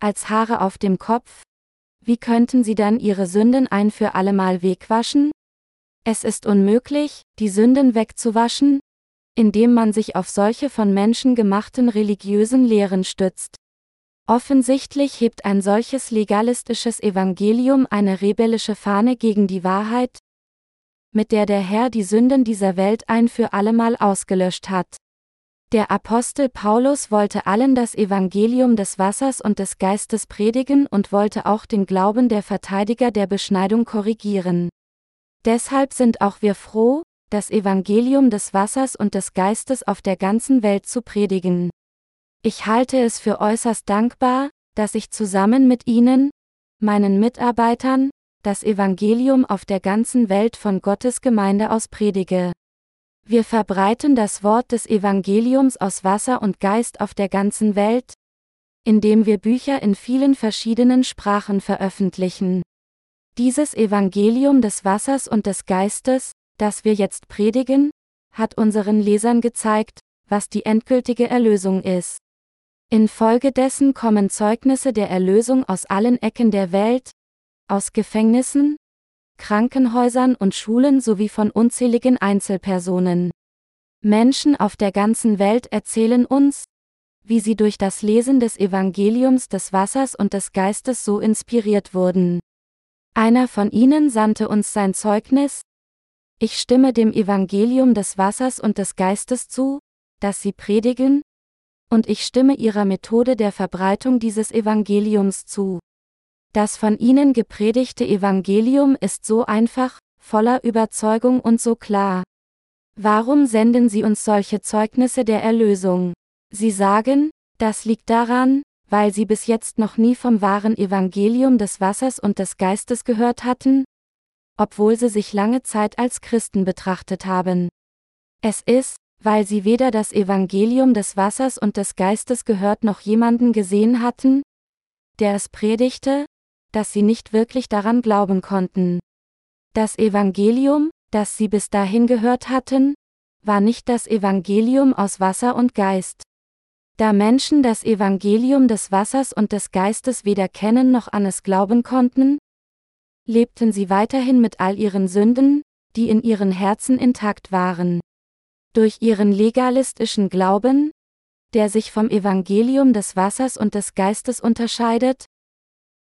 als Haare auf dem Kopf, wie könnten sie dann ihre Sünden ein für allemal wegwaschen? Es ist unmöglich, die Sünden wegzuwaschen, indem man sich auf solche von Menschen gemachten religiösen Lehren stützt. Offensichtlich hebt ein solches legalistisches Evangelium eine rebellische Fahne gegen die Wahrheit, mit der der Herr die Sünden dieser Welt ein für allemal ausgelöscht hat. Der Apostel Paulus wollte allen das Evangelium des Wassers und des Geistes predigen und wollte auch den Glauben der Verteidiger der Beschneidung korrigieren. Deshalb sind auch wir froh, das Evangelium des Wassers und des Geistes auf der ganzen Welt zu predigen. Ich halte es für äußerst dankbar, dass ich zusammen mit Ihnen, meinen Mitarbeitern, das Evangelium auf der ganzen Welt von Gottes Gemeinde aus predige. Wir verbreiten das Wort des Evangeliums aus Wasser und Geist auf der ganzen Welt, indem wir Bücher in vielen verschiedenen Sprachen veröffentlichen. Dieses Evangelium des Wassers und des Geistes, das wir jetzt predigen, hat unseren Lesern gezeigt, was die endgültige Erlösung ist. Infolgedessen kommen Zeugnisse der Erlösung aus allen Ecken der Welt, aus Gefängnissen, Krankenhäusern und Schulen sowie von unzähligen Einzelpersonen. Menschen auf der ganzen Welt erzählen uns, wie sie durch das Lesen des Evangeliums des Wassers und des Geistes so inspiriert wurden. Einer von ihnen sandte uns sein Zeugnis, ich stimme dem Evangelium des Wassers und des Geistes zu, das sie predigen, und ich stimme ihrer Methode der Verbreitung dieses Evangeliums zu. Das von ihnen gepredigte Evangelium ist so einfach, voller Überzeugung und so klar. Warum senden sie uns solche Zeugnisse der Erlösung? Sie sagen, das liegt daran, weil sie bis jetzt noch nie vom wahren Evangelium des Wassers und des Geistes gehört hatten, obwohl sie sich lange Zeit als Christen betrachtet haben. Es ist, weil sie weder das Evangelium des Wassers und des Geistes gehört noch jemanden gesehen hatten, der es predigte, dass sie nicht wirklich daran glauben konnten. Das Evangelium, das sie bis dahin gehört hatten, war nicht das Evangelium aus Wasser und Geist. Da Menschen das Evangelium des Wassers und des Geistes weder kennen noch an es glauben konnten, lebten sie weiterhin mit all ihren Sünden, die in ihren Herzen intakt waren. Durch ihren legalistischen Glauben, der sich vom Evangelium des Wassers und des Geistes unterscheidet,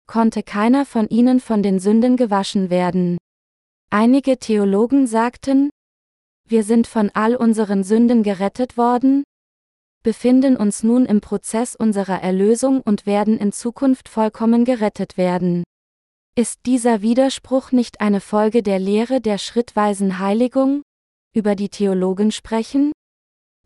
konnte keiner von ihnen von den Sünden gewaschen werden. Einige Theologen sagten, wir sind von all unseren Sünden gerettet worden, befinden uns nun im Prozess unserer Erlösung und werden in Zukunft vollkommen gerettet werden. Ist dieser Widerspruch nicht eine Folge der Lehre der schrittweisen Heiligung, über die Theologen sprechen?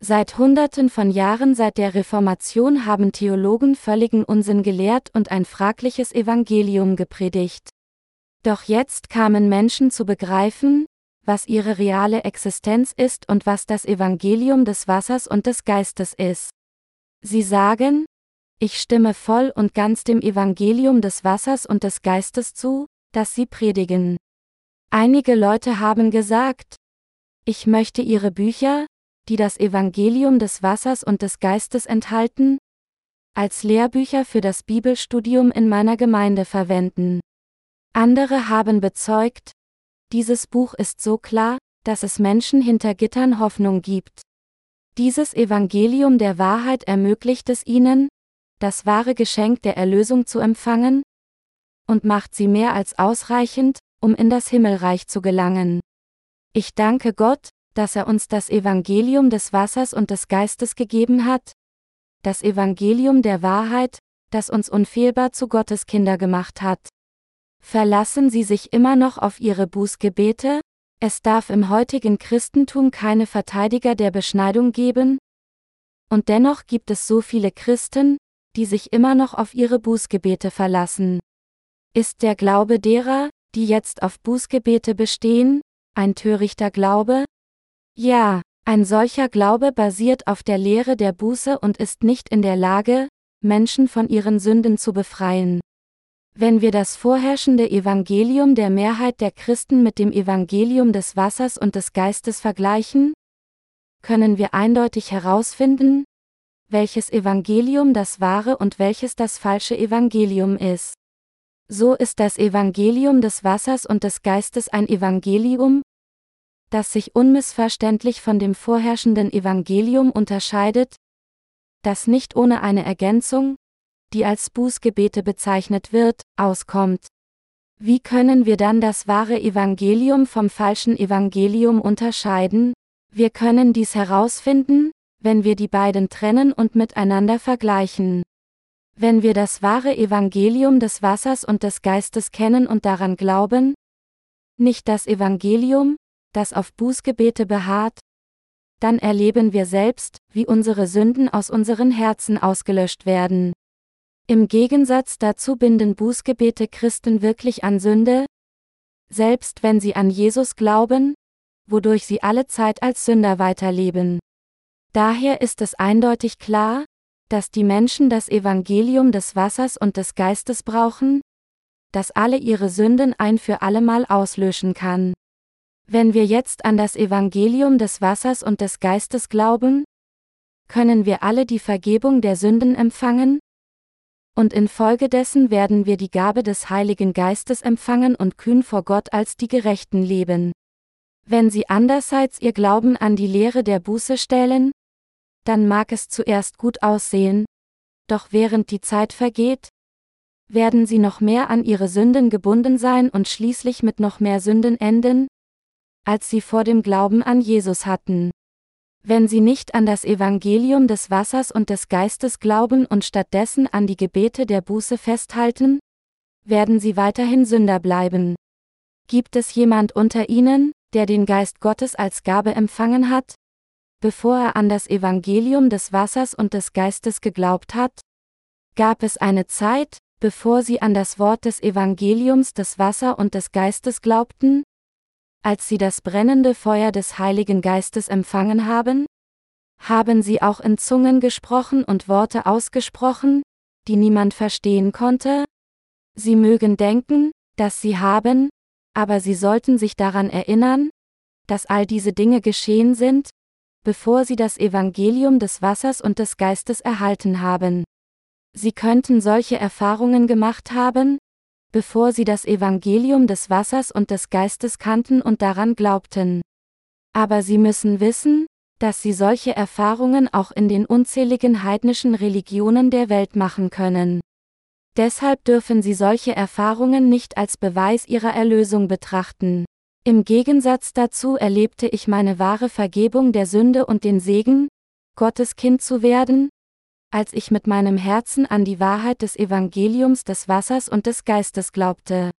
Seit Hunderten von Jahren seit der Reformation haben Theologen völligen Unsinn gelehrt und ein fragliches Evangelium gepredigt. Doch jetzt kamen Menschen zu begreifen, was ihre reale Existenz ist und was das Evangelium des Wassers und des Geistes ist. Sie sagen, ich stimme voll und ganz dem Evangelium des Wassers und des Geistes zu, das sie predigen. Einige Leute haben gesagt, ich möchte ihre Bücher, die das Evangelium des Wassers und des Geistes enthalten, als Lehrbücher für das Bibelstudium in meiner Gemeinde verwenden. Andere haben bezeugt, dieses Buch ist so klar, dass es Menschen hinter Gittern Hoffnung gibt. Dieses Evangelium der Wahrheit ermöglicht es ihnen, das wahre Geschenk der Erlösung zu empfangen, und macht sie mehr als ausreichend, um in das Himmelreich zu gelangen. Ich danke Gott, dass er uns das Evangelium des Wassers und des Geistes gegeben hat, das Evangelium der Wahrheit, das uns unfehlbar zu Gottes Kinder gemacht hat. Verlassen Sie sich immer noch auf Ihre Bußgebete? Es darf im heutigen Christentum keine Verteidiger der Beschneidung geben? Und dennoch gibt es so viele Christen, die sich immer noch auf ihre Bußgebete verlassen. Ist der Glaube derer, die jetzt auf Bußgebete bestehen, ein törichter Glaube? Ja, ein solcher Glaube basiert auf der Lehre der Buße und ist nicht in der Lage, Menschen von ihren Sünden zu befreien. Wenn wir das vorherrschende Evangelium der Mehrheit der Christen mit dem Evangelium des Wassers und des Geistes vergleichen, können wir eindeutig herausfinden, welches Evangelium das wahre und welches das falsche Evangelium ist. So ist das Evangelium des Wassers und des Geistes ein Evangelium, das sich unmissverständlich von dem vorherrschenden Evangelium unterscheidet, das nicht ohne eine Ergänzung, die als Bußgebete bezeichnet wird, auskommt. Wie können wir dann das wahre Evangelium vom falschen Evangelium unterscheiden? Wir können dies herausfinden, wenn wir die beiden trennen und miteinander vergleichen. Wenn wir das wahre Evangelium des Wassers und des Geistes kennen und daran glauben, nicht das Evangelium, das auf Bußgebete beharrt, dann erleben wir selbst, wie unsere Sünden aus unseren Herzen ausgelöscht werden. Im Gegensatz dazu binden Bußgebete Christen wirklich an Sünde, selbst wenn sie an Jesus glauben, wodurch sie alle Zeit als Sünder weiterleben. Daher ist es eindeutig klar, dass die Menschen das Evangelium des Wassers und des Geistes brauchen, das alle ihre Sünden ein für allemal auslöschen kann. Wenn wir jetzt an das Evangelium des Wassers und des Geistes glauben, können wir alle die Vergebung der Sünden empfangen? Und infolgedessen werden wir die Gabe des Heiligen Geistes empfangen und kühn vor Gott als die Gerechten leben. Wenn sie andererseits ihr Glauben an die Lehre der Buße stellen, dann mag es zuerst gut aussehen, doch während die Zeit vergeht, werden sie noch mehr an ihre Sünden gebunden sein und schließlich mit noch mehr Sünden enden, als sie vor dem Glauben an Jesus hatten. Wenn sie nicht an das Evangelium des Wassers und des Geistes glauben und stattdessen an die Gebete der Buße festhalten, werden sie weiterhin Sünder bleiben. Gibt es jemand unter ihnen, der den Geist Gottes als Gabe empfangen hat? Bevor er an das Evangelium des Wassers und des Geistes geglaubt hat? Gab es eine Zeit, bevor sie an das Wort des Evangeliums des Wasser und des Geistes glaubten? Als sie das brennende Feuer des Heiligen Geistes empfangen haben? Haben sie auch in Zungen gesprochen und Worte ausgesprochen, die niemand verstehen konnte? Sie mögen denken, dass sie haben, aber sie sollten sich daran erinnern, dass all diese Dinge geschehen sind, bevor sie das Evangelium des Wassers und des Geistes erhalten haben. Sie könnten solche Erfahrungen gemacht haben, bevor sie das Evangelium des Wassers und des Geistes kannten und daran glaubten. Aber sie müssen wissen, dass sie solche Erfahrungen auch in den unzähligen heidnischen Religionen der Welt machen können. Deshalb dürfen sie solche Erfahrungen nicht als Beweis ihrer Erlösung betrachten. Im Gegensatz dazu erlebte ich meine wahre Vergebung der Sünde und den Segen, Gottes Kind zu werden, als ich mit meinem Herzen an die Wahrheit des Evangeliums des Wassers und des Geistes glaubte.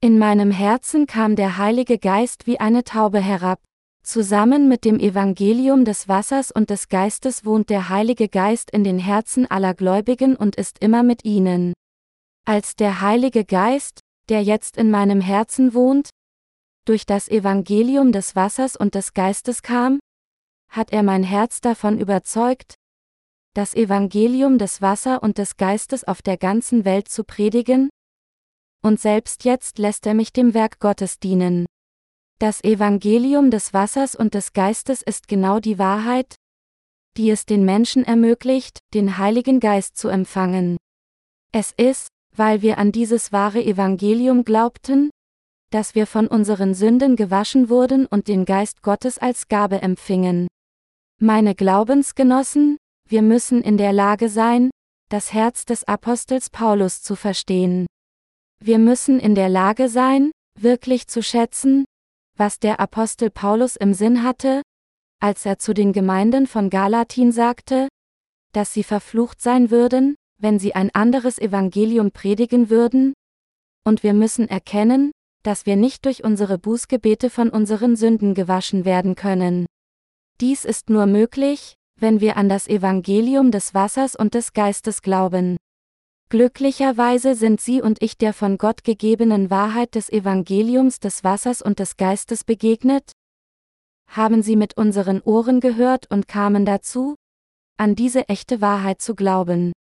In meinem Herzen kam der Heilige Geist wie eine Taube herab. Zusammen mit dem Evangelium des Wassers und des Geistes wohnt der Heilige Geist in den Herzen aller Gläubigen und ist immer mit ihnen. Als der Heilige Geist, der jetzt in meinem Herzen wohnt, durch das Evangelium des Wassers und des Geistes kam, hat er mein Herz davon überzeugt, das Evangelium des Wasser und des Geistes auf der ganzen Welt zu predigen? Und selbst jetzt lässt er mich dem Werk Gottes dienen. Das Evangelium des Wassers und des Geistes ist genau die Wahrheit, die es den Menschen ermöglicht, den Heiligen Geist zu empfangen. Es ist, weil wir an dieses wahre Evangelium glaubten, dass wir von unseren Sünden gewaschen wurden und den Geist Gottes als Gabe empfingen. Meine Glaubensgenossen, wir müssen in der Lage sein, das Herz des Apostels Paulus zu verstehen. Wir müssen in der Lage sein, wirklich zu schätzen, was der Apostel Paulus im Sinn hatte, als er zu den Gemeinden von Galatin sagte, dass sie verflucht sein würden, wenn sie ein anderes Evangelium predigen würden, und wir müssen erkennen, dass wir nicht durch unsere Bußgebete von unseren Sünden gewaschen werden können. Dies ist nur möglich, wenn wir an das Evangelium des Wassers und des Geistes glauben. Glücklicherweise sind Sie und ich der von Gott gegebenen Wahrheit des Evangeliums des Wassers und des Geistes begegnet? Haben Sie mit unseren Ohren gehört und kamen dazu, an diese echte Wahrheit zu glauben.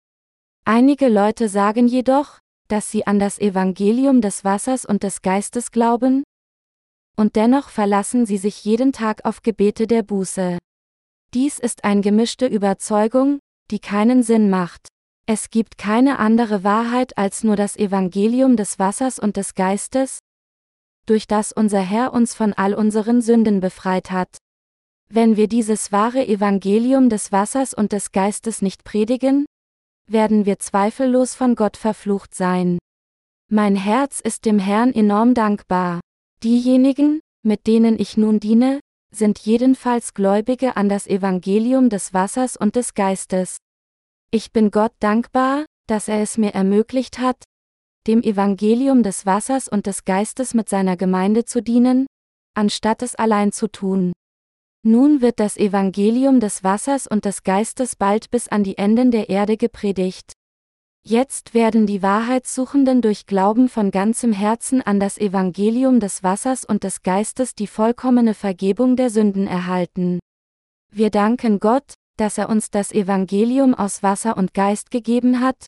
Einige Leute sagen jedoch, dass sie an das Evangelium des Wassers und des Geistes glauben? Und dennoch verlassen sie sich jeden Tag auf Gebete der Buße. Dies ist eine gemischte Überzeugung, die keinen Sinn macht. Es gibt keine andere Wahrheit als nur das Evangelium des Wassers und des Geistes, durch das unser Herr uns von all unseren Sünden befreit hat. Wenn wir dieses wahre Evangelium des Wassers und des Geistes nicht predigen, werden wir zweifellos von Gott verflucht sein. Mein Herz ist dem Herrn enorm dankbar. Diejenigen, mit denen ich nun diene, sind jedenfalls Gläubige an das Evangelium des Wassers und des Geistes. Ich bin Gott dankbar, dass er es mir ermöglicht hat, dem Evangelium des Wassers und des Geistes mit seiner Gemeinde zu dienen, anstatt es allein zu tun. Nun wird das Evangelium des Wassers und des Geistes bald bis an die Enden der Erde gepredigt. Jetzt werden die Wahrheitssuchenden durch Glauben von ganzem Herzen an das Evangelium des Wassers und des Geistes die vollkommene Vergebung der Sünden erhalten. Wir danken Gott, dass er uns das Evangelium aus Wasser und Geist gegeben hat,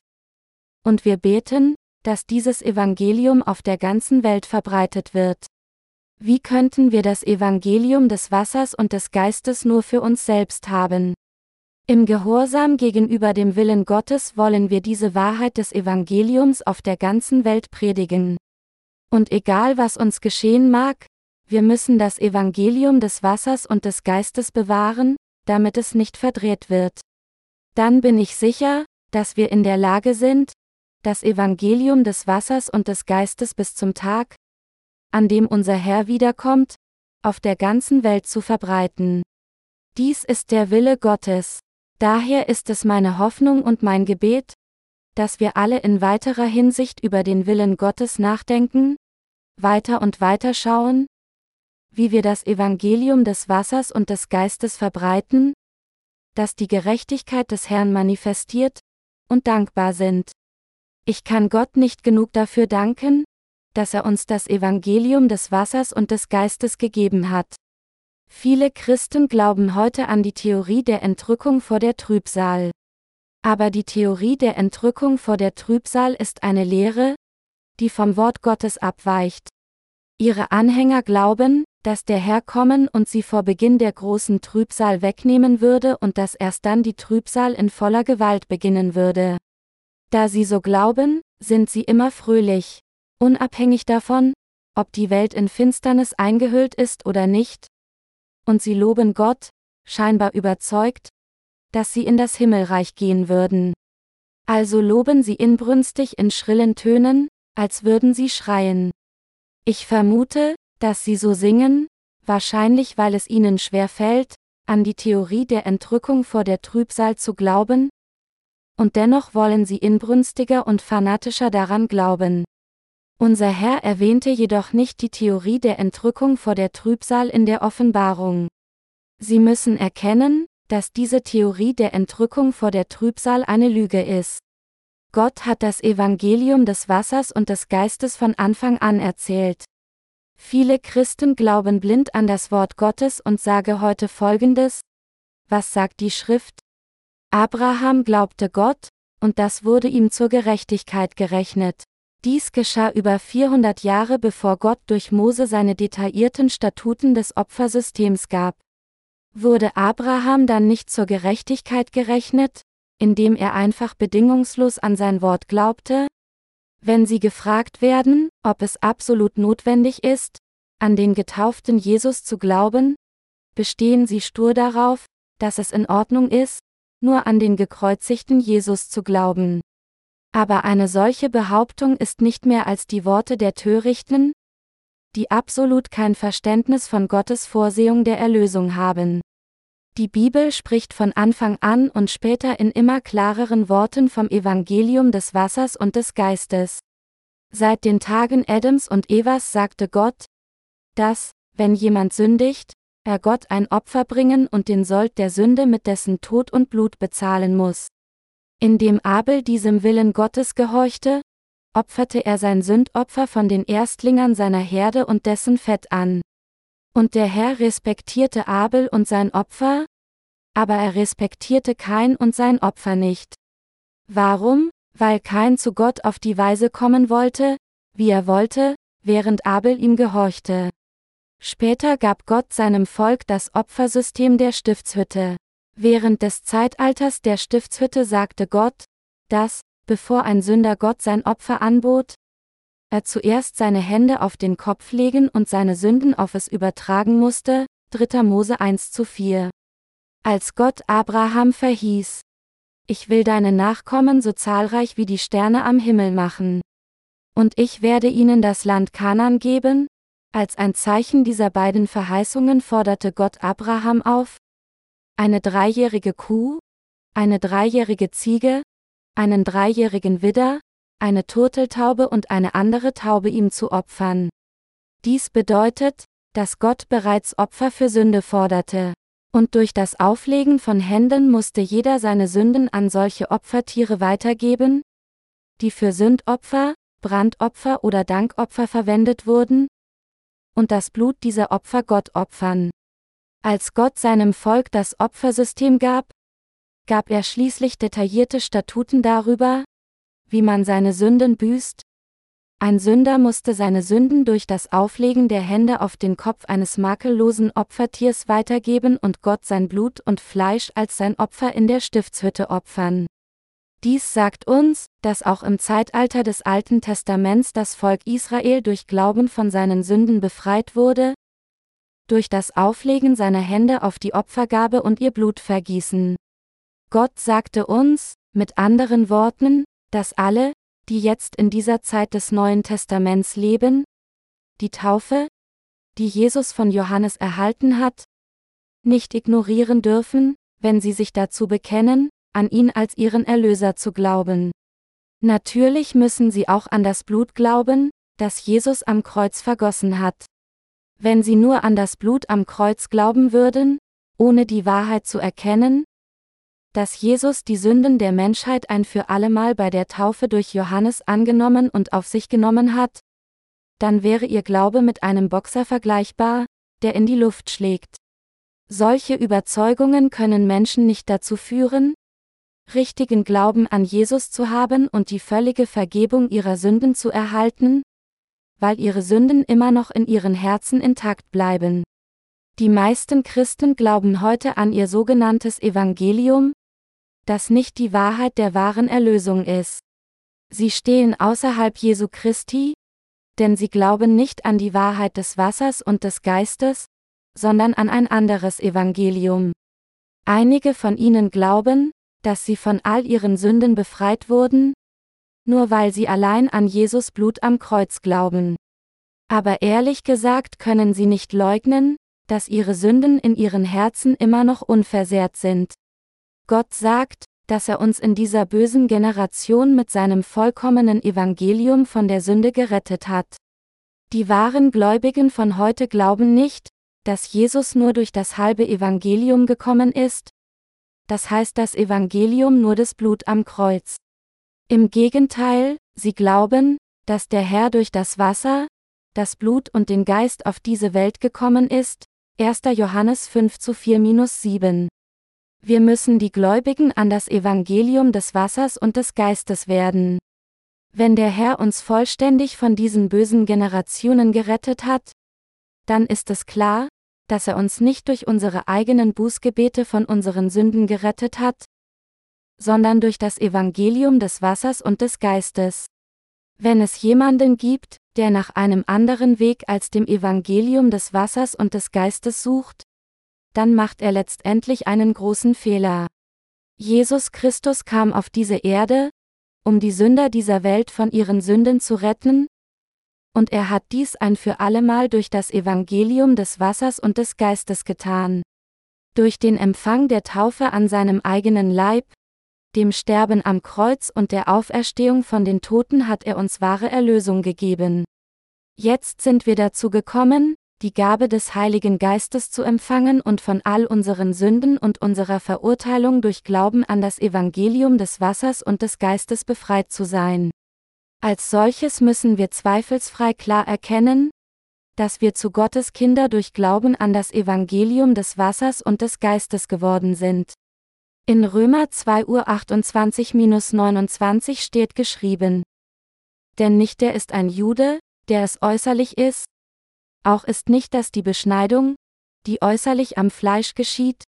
und wir beten, dass dieses Evangelium auf der ganzen Welt verbreitet wird. Wie könnten wir das Evangelium des Wassers und des Geistes nur für uns selbst haben? Im Gehorsam gegenüber dem Willen Gottes wollen wir diese Wahrheit des Evangeliums auf der ganzen Welt predigen. Und egal was uns geschehen mag, wir müssen das Evangelium des Wassers und des Geistes bewahren, damit es nicht verdreht wird. Dann bin ich sicher, dass wir in der Lage sind, das Evangelium des Wassers und des Geistes bis zum Tag, an dem unser Herr wiederkommt, auf der ganzen Welt zu verbreiten. Dies ist der Wille Gottes. Daher ist es meine Hoffnung und mein Gebet, dass wir alle in weiterer Hinsicht über den Willen Gottes nachdenken, weiter und weiter schauen, wie wir das Evangelium des Wassers und des Geistes verbreiten, das die Gerechtigkeit des Herrn manifestiert, und dankbar sind. Ich kann Gott nicht genug dafür danken, dass er uns das Evangelium des Wassers und des Geistes gegeben hat. Viele Christen glauben heute an die Theorie der Entrückung vor der Trübsal. Aber die Theorie der Entrückung vor der Trübsal ist eine Lehre, die vom Wort Gottes abweicht. Ihre Anhänger glauben, dass der Herr kommen und sie vor Beginn der großen Trübsal wegnehmen würde und dass erst dann die Trübsal in voller Gewalt beginnen würde. Da sie so glauben, sind sie immer fröhlich, unabhängig davon, ob die Welt in Finsternis eingehüllt ist oder nicht, und sie loben Gott, scheinbar überzeugt, dass sie in das Himmelreich gehen würden. Also loben sie inbrünstig in schrillen Tönen, als würden sie schreien. Ich vermute, dass sie so singen, wahrscheinlich weil es ihnen schwer fällt, an die Theorie der Entrückung vor der Trübsal zu glauben, und dennoch wollen sie inbrünstiger und fanatischer daran glauben. Unser Herr erwähnte jedoch nicht die Theorie der Entrückung vor der Trübsal in der Offenbarung. Sie müssen erkennen, dass diese Theorie der Entrückung vor der Trübsal eine Lüge ist. Gott hat das Evangelium des Wassers und des Geistes von Anfang an erzählt. Viele Christen glauben blind an das Wort Gottes und sage heute Folgendes. Was sagt die Schrift? Abraham glaubte Gott, und das wurde ihm zur Gerechtigkeit gerechnet. Dies geschah über 400 Jahre bevor Gott durch Mose seine detaillierten Statuten des Opfersystems gab. Wurde Abraham dann nicht zur Gerechtigkeit gerechnet, indem er einfach bedingungslos an sein Wort glaubte? Wenn Sie gefragt werden, ob es absolut notwendig ist, an den getauften Jesus zu glauben, bestehen Sie stur darauf, dass es in Ordnung ist, nur an den gekreuzigten Jesus zu glauben. Aber eine solche Behauptung ist nicht mehr als die Worte der Törichten, die absolut kein Verständnis von Gottes Vorsehung der Erlösung haben. Die Bibel spricht von Anfang an und später in immer klareren Worten vom Evangelium des Wassers und des Geistes. Seit den Tagen Adams und Evas sagte Gott, dass, wenn jemand sündigt, er Gott ein Opfer bringen und den Sold der Sünde mit dessen Tod und Blut bezahlen muss. Indem Abel diesem Willen Gottes gehorchte, opferte er sein Sündopfer von den Erstlingern seiner Herde und dessen Fett an. Und der Herr respektierte Abel und sein Opfer, aber er respektierte Kain und sein Opfer nicht. Warum? Weil Kain zu Gott auf die Weise kommen wollte, wie er wollte, während Abel ihm gehorchte. Später gab Gott seinem Volk das Opfersystem der Stiftshütte. Während des Zeitalters der Stiftshütte sagte Gott, dass, bevor ein Sünder Gott sein Opfer anbot, er zuerst seine Hände auf den Kopf legen und seine Sünden auf es übertragen musste, 3. Mose 1 zu 4. Als Gott Abraham verhieß, ich will deine Nachkommen so zahlreich wie die Sterne am Himmel machen. Und ich werde ihnen das Land Kanan geben, als ein Zeichen dieser beiden Verheißungen forderte Gott Abraham auf, eine dreijährige Kuh, eine dreijährige Ziege, einen dreijährigen Widder, eine Turteltaube und eine andere Taube ihm zu opfern. Dies bedeutet, dass Gott bereits Opfer für Sünde forderte. Und durch das Auflegen von Händen musste jeder seine Sünden an solche Opfertiere weitergeben, die für Sündopfer, Brandopfer oder Dankopfer verwendet wurden, und das Blut dieser Opfer Gott opfern. Als Gott seinem Volk das Opfersystem gab, gab er schließlich detaillierte Statuten darüber, wie man seine Sünden büßt. ein Sünder musste seine Sünden durch das Auflegen der Hände auf den Kopf eines makellosen Opfertiers weitergeben und Gott sein Blut und Fleisch als sein Opfer in der Stiftshütte opfern. Dies sagt uns, dass auch im Zeitalter des Alten Testaments das Volk Israel durch Glauben von seinen Sünden befreit wurde, durch das Auflegen seiner Hände auf die Opfergabe und ihr Blut vergießen. Gott sagte uns, mit anderen Worten, dass alle, die jetzt in dieser Zeit des Neuen Testaments leben, die Taufe, die Jesus von Johannes erhalten hat, nicht ignorieren dürfen, wenn sie sich dazu bekennen, an ihn als ihren Erlöser zu glauben. Natürlich müssen sie auch an das Blut glauben, das Jesus am Kreuz vergossen hat. Wenn sie nur an das Blut am Kreuz glauben würden, ohne die Wahrheit zu erkennen, dass Jesus die Sünden der Menschheit ein für allemal bei der Taufe durch Johannes angenommen und auf sich genommen hat, dann wäre ihr Glaube mit einem Boxer vergleichbar, der in die Luft schlägt. Solche Überzeugungen können Menschen nicht dazu führen, richtigen Glauben an Jesus zu haben und die völlige Vergebung ihrer Sünden zu erhalten, weil ihre Sünden immer noch in ihren Herzen intakt bleiben. Die meisten Christen glauben heute an ihr sogenanntes Evangelium, das nicht die Wahrheit der wahren Erlösung ist. Sie stehen außerhalb Jesu Christi, denn sie glauben nicht an die Wahrheit des Wassers und des Geistes, sondern an ein anderes Evangelium. Einige von ihnen glauben, dass sie von all ihren Sünden befreit wurden, nur weil sie allein an Jesus Blut am Kreuz glauben. Aber ehrlich gesagt können sie nicht leugnen, dass ihre Sünden in ihren Herzen immer noch unversehrt sind. Gott sagt, dass er uns in dieser bösen Generation mit seinem vollkommenen Evangelium von der Sünde gerettet hat. Die wahren Gläubigen von heute glauben nicht, dass Jesus nur durch das halbe Evangelium gekommen ist, das heißt das Evangelium nur des Blut am Kreuz. Im Gegenteil, sie glauben, dass der Herr durch das Wasser, das Blut und den Geist auf diese Welt gekommen ist, 1. Johannes 5 zu 4-7. Wir müssen die Gläubigen an das Evangelium des Wassers und des Geistes werden. Wenn der Herr uns vollständig von diesen bösen Generationen gerettet hat, dann ist es klar, dass er uns nicht durch unsere eigenen Bußgebete von unseren Sünden gerettet hat, sondern durch das Evangelium des Wassers und des Geistes. Wenn es jemanden gibt, der nach einem anderen Weg als dem Evangelium des Wassers und des Geistes sucht, dann macht er letztendlich einen großen Fehler. Jesus Christus kam auf diese Erde, um die Sünder dieser Welt von ihren Sünden zu retten, und er hat dies ein für allemal durch das Evangelium des Wassers und des Geistes getan. Durch den Empfang der Taufe an seinem eigenen Leib, dem Sterben am Kreuz und der Auferstehung von den Toten hat er uns wahre Erlösung gegeben. Jetzt sind wir dazu gekommen, die Gabe des Heiligen Geistes zu empfangen und von all unseren Sünden und unserer Verurteilung durch Glauben an das Evangelium des Wassers und des Geistes befreit zu sein. Als solches müssen wir zweifelsfrei klar erkennen, dass wir zu Gottes Kinder durch Glauben an das Evangelium des Wassers und des Geistes geworden sind. In Römer 2 Uhr 28-29 steht geschrieben. Denn nicht der ist ein Jude, der es äußerlich ist, auch ist nicht das die Beschneidung, die äußerlich am Fleisch geschieht,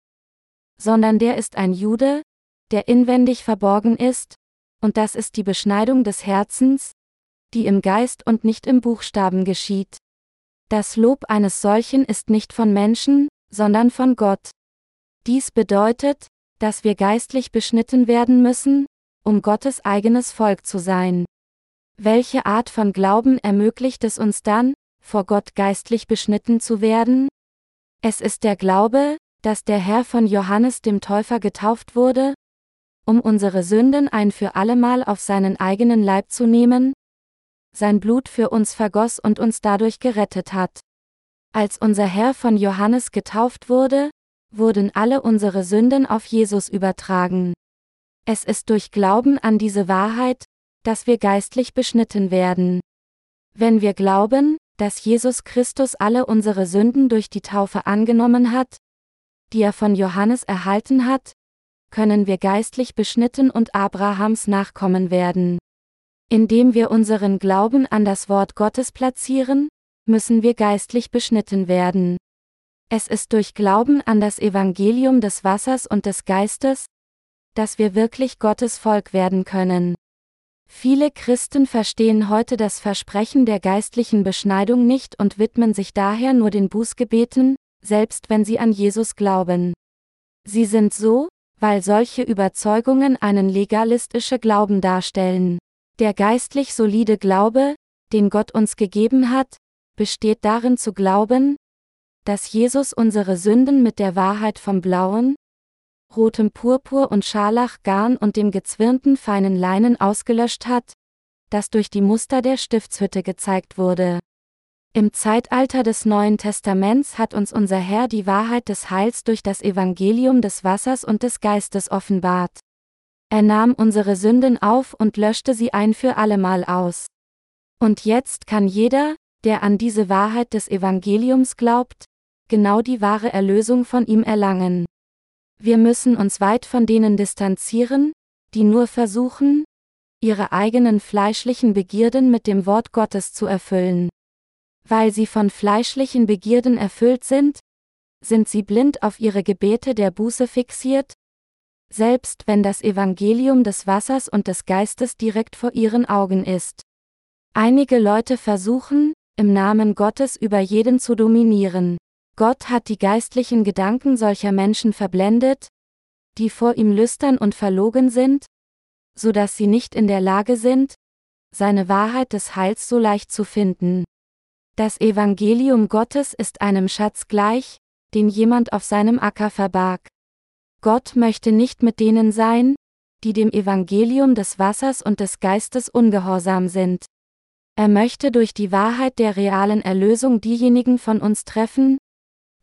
sondern der ist ein Jude, der inwendig verborgen ist, und das ist die Beschneidung des Herzens, die im Geist und nicht im Buchstaben geschieht. Das Lob eines solchen ist nicht von Menschen, sondern von Gott. Dies bedeutet, dass wir geistlich beschnitten werden müssen, um Gottes eigenes Volk zu sein. Welche Art von Glauben ermöglicht es uns dann, vor Gott geistlich beschnitten zu werden? Es ist der Glaube, dass der Herr von Johannes dem Täufer getauft wurde, um unsere Sünden ein für allemal auf seinen eigenen Leib zu nehmen, sein Blut für uns vergoss und uns dadurch gerettet hat. Als unser Herr von Johannes getauft wurde, wurden alle unsere Sünden auf Jesus übertragen. Es ist durch Glauben an diese Wahrheit, dass wir geistlich beschnitten werden. Wenn wir glauben, dass Jesus Christus alle unsere Sünden durch die Taufe angenommen hat, die er von Johannes erhalten hat, können wir geistlich beschnitten und Abrahams Nachkommen werden. Indem wir unseren Glauben an das Wort Gottes platzieren, müssen wir geistlich beschnitten werden. Es ist durch Glauben an das Evangelium des Wassers und des Geistes, dass wir wirklich Gottes Volk werden können. Viele Christen verstehen heute das Versprechen der geistlichen Beschneidung nicht und widmen sich daher nur den Bußgebeten, selbst wenn sie an Jesus glauben. Sie sind so, weil solche Überzeugungen einen legalistische Glauben darstellen. Der geistlich solide Glaube, den Gott uns gegeben hat, besteht darin zu glauben, dass Jesus unsere Sünden mit der Wahrheit vom blauen, rotem Purpur und Scharlachgarn und dem gezwirnten feinen Leinen ausgelöscht hat, das durch die Muster der Stiftshütte gezeigt wurde. Im Zeitalter des Neuen Testaments hat uns unser Herr die Wahrheit des Heils durch das Evangelium des Wassers und des Geistes offenbart. Er nahm unsere Sünden auf und löschte sie ein für allemal aus. Und jetzt kann jeder, der an diese Wahrheit des Evangeliums glaubt, genau die wahre Erlösung von ihm erlangen. Wir müssen uns weit von denen distanzieren, die nur versuchen, ihre eigenen fleischlichen Begierden mit dem Wort Gottes zu erfüllen. Weil sie von fleischlichen Begierden erfüllt sind, sind sie blind auf ihre Gebete der Buße fixiert, selbst wenn das Evangelium des Wassers und des Geistes direkt vor ihren Augen ist. Einige Leute versuchen, im Namen Gottes über jeden zu dominieren. Gott hat die geistlichen Gedanken solcher Menschen verblendet, die vor ihm lüstern und verlogen sind, so dass sie nicht in der Lage sind, seine Wahrheit des Heils so leicht zu finden. Das Evangelium Gottes ist einem Schatz gleich, den jemand auf seinem Acker verbarg. Gott möchte nicht mit denen sein, die dem Evangelium des Wassers und des Geistes ungehorsam sind. Er möchte durch die Wahrheit der realen Erlösung diejenigen von uns treffen,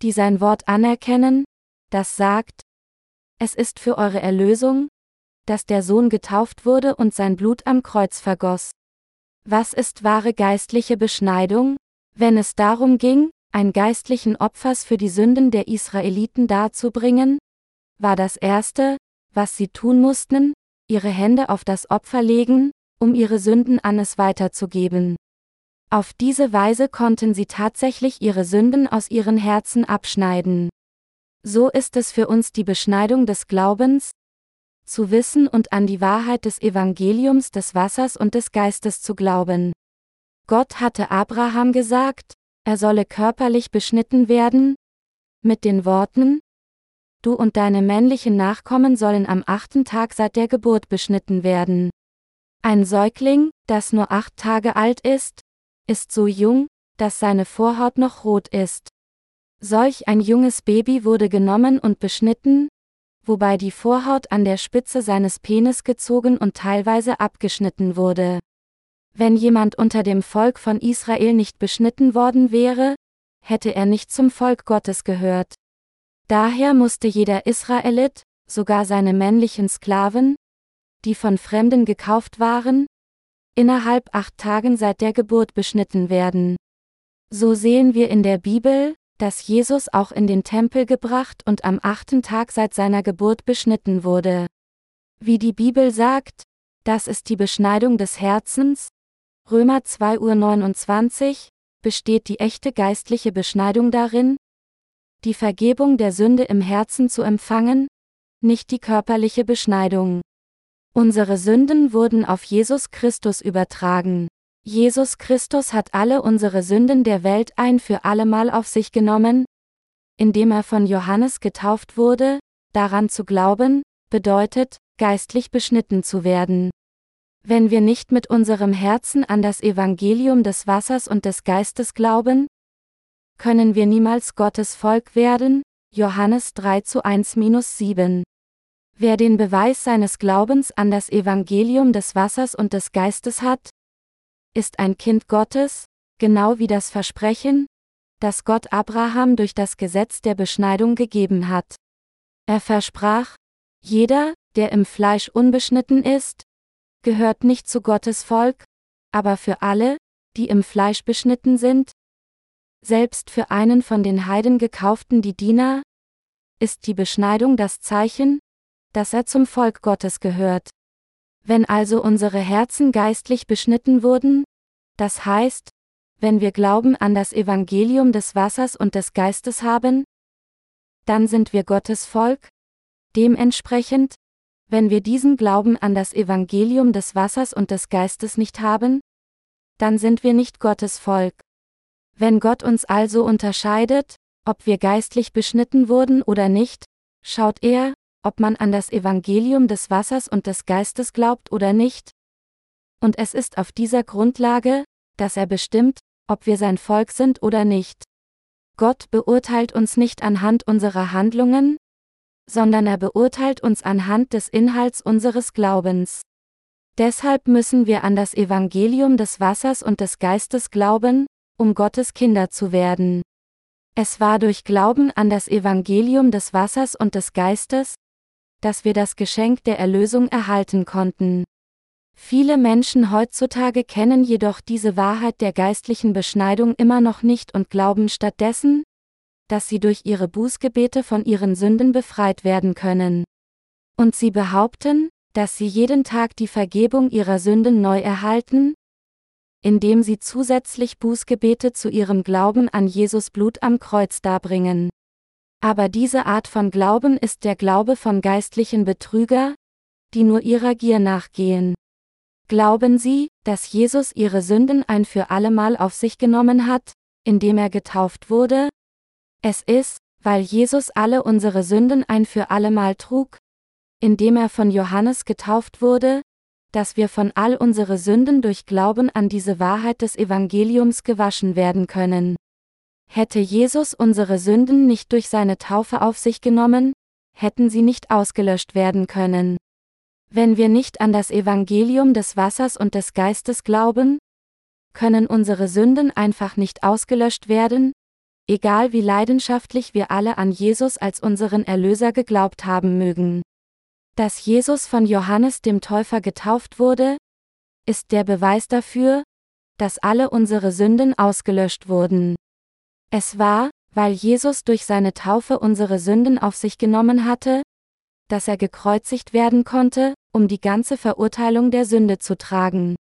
die sein Wort anerkennen, das sagt, es ist für eure Erlösung, dass der Sohn getauft wurde und sein Blut am Kreuz vergoss. Was ist wahre geistliche Beschneidung? Wenn es darum ging, ein geistlichen Opfers für die Sünden der Israeliten darzubringen, war das Erste, was sie tun mussten, ihre Hände auf das Opfer legen, um ihre Sünden an es weiterzugeben. Auf diese Weise konnten sie tatsächlich ihre Sünden aus ihren Herzen abschneiden. So ist es für uns die Beschneidung des Glaubens, zu wissen und an die Wahrheit des Evangeliums des Wassers und des Geistes zu glauben. Gott hatte Abraham gesagt, er solle körperlich beschnitten werden, mit den Worten, Du und deine männlichen Nachkommen sollen am achten Tag seit der Geburt beschnitten werden. Ein Säugling, das nur acht Tage alt ist, ist so jung, dass seine Vorhaut noch rot ist. Solch ein junges Baby wurde genommen und beschnitten, wobei die Vorhaut an der Spitze seines Penis gezogen und teilweise abgeschnitten wurde. Wenn jemand unter dem Volk von Israel nicht beschnitten worden wäre, hätte er nicht zum Volk Gottes gehört. Daher musste jeder Israelit, sogar seine männlichen Sklaven, die von Fremden gekauft waren, innerhalb acht Tagen seit der Geburt beschnitten werden. So sehen wir in der Bibel, dass Jesus auch in den Tempel gebracht und am achten Tag seit seiner Geburt beschnitten wurde. Wie die Bibel sagt, das ist die Beschneidung des Herzens, Römer 2 Uhr 29, besteht die echte geistliche Beschneidung darin, die Vergebung der Sünde im Herzen zu empfangen, nicht die körperliche Beschneidung. Unsere Sünden wurden auf Jesus Christus übertragen. Jesus Christus hat alle unsere Sünden der Welt ein für allemal auf sich genommen, indem er von Johannes getauft wurde, daran zu glauben, bedeutet, geistlich beschnitten zu werden. Wenn wir nicht mit unserem Herzen an das Evangelium des Wassers und des Geistes glauben, können wir niemals Gottes Volk werden, Johannes 3 zu 1 7. Wer den Beweis seines Glaubens an das Evangelium des Wassers und des Geistes hat, ist ein Kind Gottes, genau wie das Versprechen, das Gott Abraham durch das Gesetz der Beschneidung gegeben hat. Er versprach, jeder, der im Fleisch unbeschnitten ist, gehört nicht zu Gottes Volk, aber für alle, die im Fleisch beschnitten sind, selbst für einen von den Heiden gekauften die Diener, ist die Beschneidung das Zeichen, dass er zum Volk Gottes gehört. Wenn also unsere Herzen geistlich beschnitten wurden, das heißt, wenn wir Glauben an das Evangelium des Wassers und des Geistes haben, dann sind wir Gottes Volk. Dementsprechend, wenn wir diesen Glauben an das Evangelium des Wassers und des Geistes nicht haben, dann sind wir nicht Gottes Volk. Wenn Gott uns also unterscheidet, ob wir geistlich beschnitten wurden oder nicht, schaut er, ob man an das Evangelium des Wassers und des Geistes glaubt oder nicht. Und es ist auf dieser Grundlage, dass er bestimmt, ob wir sein Volk sind oder nicht. Gott beurteilt uns nicht anhand unserer Handlungen, sondern er beurteilt uns anhand des Inhalts unseres Glaubens. Deshalb müssen wir an das Evangelium des Wassers und des Geistes glauben, um Gottes Kinder zu werden. Es war durch Glauben an das Evangelium des Wassers und des Geistes, dass wir das Geschenk der Erlösung erhalten konnten. Viele Menschen heutzutage kennen jedoch diese Wahrheit der geistlichen Beschneidung immer noch nicht und glauben stattdessen, dass sie durch ihre Bußgebete von ihren Sünden befreit werden können. Und sie behaupten, dass sie jeden Tag die Vergebung ihrer Sünden neu erhalten, indem sie zusätzlich Bußgebete zu ihrem Glauben an Jesus Blut am Kreuz darbringen. Aber diese Art von Glauben ist der Glaube von geistlichen Betrüger, die nur ihrer Gier nachgehen. Glauben Sie, dass Jesus Ihre Sünden ein für allemal auf sich genommen hat, indem er getauft wurde? Es ist, weil Jesus alle unsere Sünden ein für allemal trug, indem er von Johannes getauft wurde, dass wir von all unsere Sünden durch Glauben an diese Wahrheit des Evangeliums gewaschen werden können. Hätte Jesus unsere Sünden nicht durch seine Taufe auf sich genommen, hätten sie nicht ausgelöscht werden können. Wenn wir nicht an das Evangelium des Wassers und des Geistes glauben, können unsere Sünden einfach nicht ausgelöscht werden, egal wie leidenschaftlich wir alle an Jesus als unseren Erlöser geglaubt haben mögen. Dass Jesus von Johannes dem Täufer getauft wurde, ist der Beweis dafür, dass alle unsere Sünden ausgelöscht wurden. Es war, weil Jesus durch seine Taufe unsere Sünden auf sich genommen hatte, dass er gekreuzigt werden konnte, um die ganze Verurteilung der Sünde zu tragen.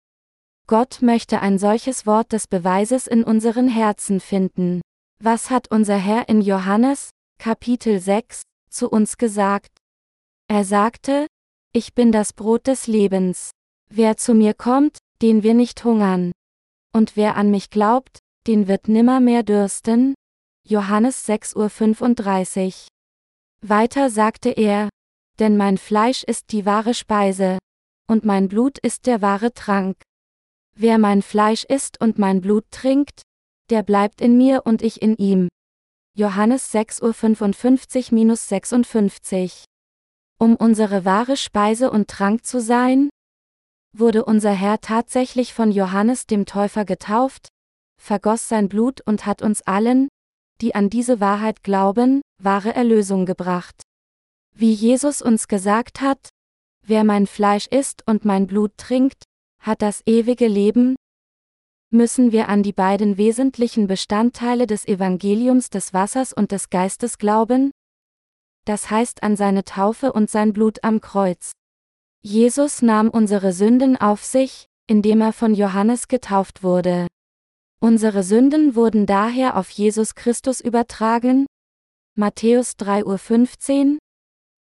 Gott möchte ein solches Wort des Beweises in unseren Herzen finden. Was hat unser Herr in Johannes, Kapitel 6, zu uns gesagt? Er sagte, Ich bin das Brot des Lebens. Wer zu mir kommt, den wir nicht hungern. Und wer an mich glaubt, den wird nimmermehr dürsten. Johannes 6.35 Uhr. Weiter sagte er, denn mein Fleisch ist die wahre Speise, und mein Blut ist der wahre Trank. Wer mein Fleisch isst und mein Blut trinkt, der bleibt in mir und ich in ihm. Johannes 6.55-56 Um unsere wahre Speise und Trank zu sein, wurde unser Herr tatsächlich von Johannes dem Täufer getauft, vergoss sein Blut und hat uns allen, die an diese Wahrheit glauben, wahre Erlösung gebracht. Wie Jesus uns gesagt hat, wer mein Fleisch isst und mein Blut trinkt, hat das ewige Leben, müssen wir an die beiden wesentlichen Bestandteile des Evangeliums des Wassers und des Geistes glauben? Das heißt an seine Taufe und sein Blut am Kreuz. Jesus nahm unsere Sünden auf sich, indem er von Johannes getauft wurde. Unsere Sünden wurden daher auf Jesus Christus übertragen. Matthäus 3.15 Uhr,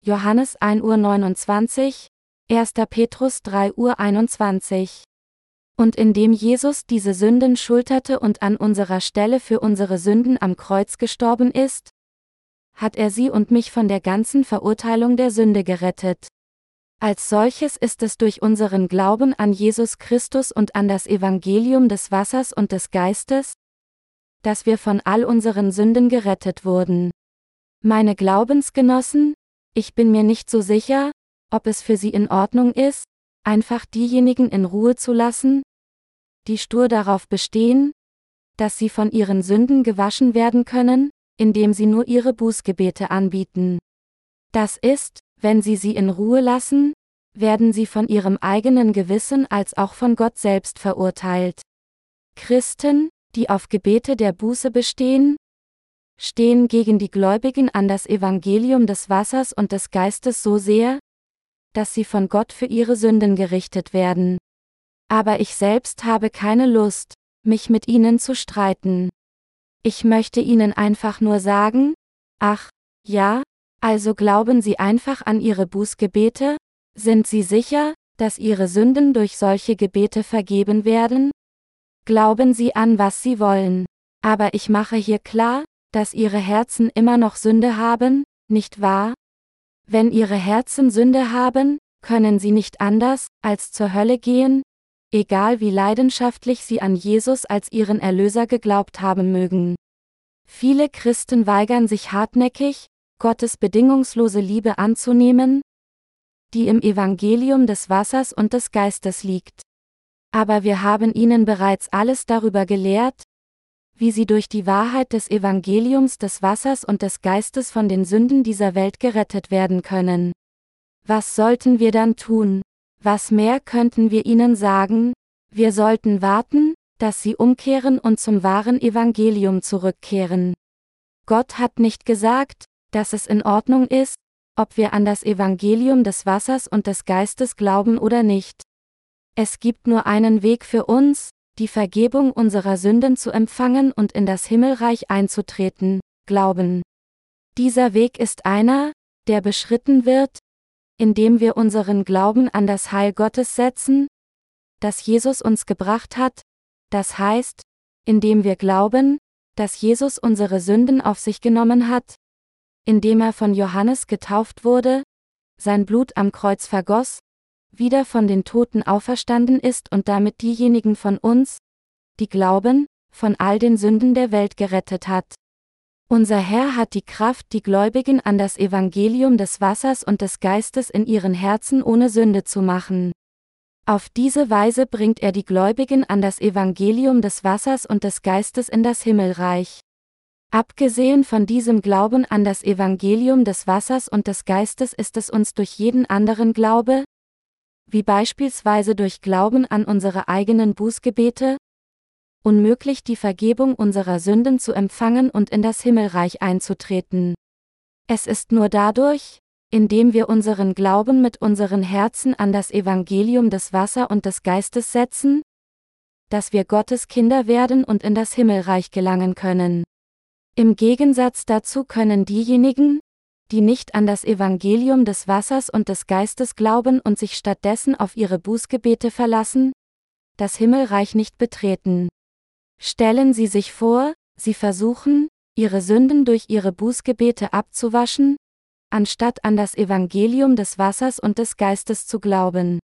Johannes 1.29 Uhr, 1. Petrus 3.21 Uhr. Und indem Jesus diese Sünden schulterte und an unserer Stelle für unsere Sünden am Kreuz gestorben ist, hat er sie und mich von der ganzen Verurteilung der Sünde gerettet. Als solches ist es durch unseren Glauben an Jesus Christus und an das Evangelium des Wassers und des Geistes, dass wir von all unseren Sünden gerettet wurden. Meine Glaubensgenossen, ich bin mir nicht so sicher, ob es für Sie in Ordnung ist, einfach diejenigen in Ruhe zu lassen, die stur darauf bestehen, dass sie von ihren Sünden gewaschen werden können, indem sie nur ihre Bußgebete anbieten. Das ist, wenn sie sie in Ruhe lassen, werden sie von ihrem eigenen Gewissen als auch von Gott selbst verurteilt. Christen, die auf Gebete der Buße bestehen, stehen gegen die Gläubigen an das Evangelium des Wassers und des Geistes so sehr, dass sie von Gott für ihre Sünden gerichtet werden. Aber ich selbst habe keine Lust, mich mit ihnen zu streiten. Ich möchte ihnen einfach nur sagen, ach, ja, also glauben sie einfach an ihre Bußgebete? Sind sie sicher, dass ihre Sünden durch solche Gebete vergeben werden? Glauben sie an, was sie wollen. Aber ich mache hier klar, dass ihre Herzen immer noch Sünde haben, nicht wahr? Wenn ihre Herzen Sünde haben, können sie nicht anders, als zur Hölle gehen, egal wie leidenschaftlich sie an Jesus als ihren Erlöser geglaubt haben mögen. Viele Christen weigern sich hartnäckig, Gottes bedingungslose Liebe anzunehmen, die im Evangelium des Wassers und des Geistes liegt. Aber wir haben ihnen bereits alles darüber gelehrt, wie sie durch die Wahrheit des Evangeliums des Wassers und des Geistes von den Sünden dieser Welt gerettet werden können. Was sollten wir dann tun? Was mehr könnten wir ihnen sagen? Wir sollten warten, dass sie umkehren und zum wahren Evangelium zurückkehren. Gott hat nicht gesagt, dass es in Ordnung ist, ob wir an das Evangelium des Wassers und des Geistes glauben oder nicht. Es gibt nur einen Weg für uns, die Vergebung unserer Sünden zu empfangen und in das Himmelreich einzutreten, Glauben. Dieser Weg ist einer, der beschritten wird, indem wir unseren Glauben an das Heil Gottes setzen, das Jesus uns gebracht hat, das heißt, indem wir glauben, dass Jesus unsere Sünden auf sich genommen hat, indem er von Johannes getauft wurde, sein Blut am Kreuz vergoss, wieder von den Toten auferstanden ist und damit diejenigen von uns, die glauben, von all den Sünden der Welt gerettet hat. Unser Herr hat die Kraft, die Gläubigen an das Evangelium des Wassers und des Geistes in ihren Herzen ohne Sünde zu machen. Auf diese Weise bringt er die Gläubigen an das Evangelium des Wassers und des Geistes in das Himmelreich. Abgesehen von diesem Glauben an das Evangelium des Wassers und des Geistes ist es uns durch jeden anderen Glaube, wie beispielsweise durch Glauben an unsere eigenen Bußgebete, unmöglich die Vergebung unserer Sünden zu empfangen und in das Himmelreich einzutreten. Es ist nur dadurch, indem wir unseren Glauben mit unseren Herzen an das Evangelium des Wasser und des Geistes setzen, dass wir Gottes Kinder werden und in das Himmelreich gelangen können. Im Gegensatz dazu können diejenigen, die nicht an das Evangelium des Wassers und des Geistes glauben und sich stattdessen auf ihre Bußgebete verlassen, das Himmelreich nicht betreten. Stellen Sie sich vor, Sie versuchen, Ihre Sünden durch Ihre Bußgebete abzuwaschen, anstatt an das Evangelium des Wassers und des Geistes zu glauben.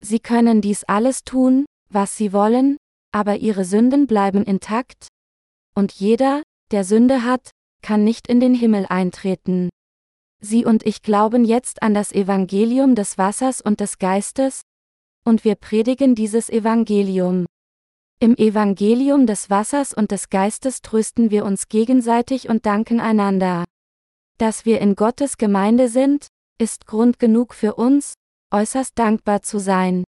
Sie können dies alles tun, was Sie wollen, aber Ihre Sünden bleiben intakt, und jeder, der Sünde hat, kann nicht in den Himmel eintreten. Sie und ich glauben jetzt an das Evangelium des Wassers und des Geistes, und wir predigen dieses Evangelium. Im Evangelium des Wassers und des Geistes trösten wir uns gegenseitig und danken einander. Dass wir in Gottes Gemeinde sind, ist Grund genug für uns, äußerst dankbar zu sein.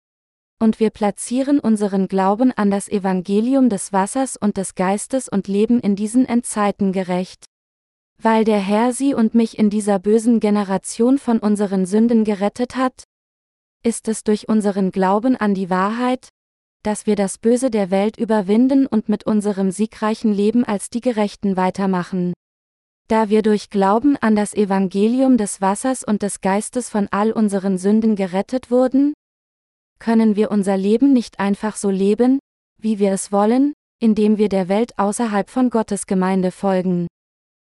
Und wir platzieren unseren Glauben an das Evangelium des Wassers und des Geistes und leben in diesen Endzeiten gerecht. Weil der Herr sie und mich in dieser bösen Generation von unseren Sünden gerettet hat? Ist es durch unseren Glauben an die Wahrheit, dass wir das Böse der Welt überwinden und mit unserem siegreichen Leben als die Gerechten weitermachen. Da wir durch Glauben an das Evangelium des Wassers und des Geistes von all unseren Sünden gerettet wurden, können wir unser Leben nicht einfach so leben, wie wir es wollen, indem wir der Welt außerhalb von Gottes Gemeinde folgen.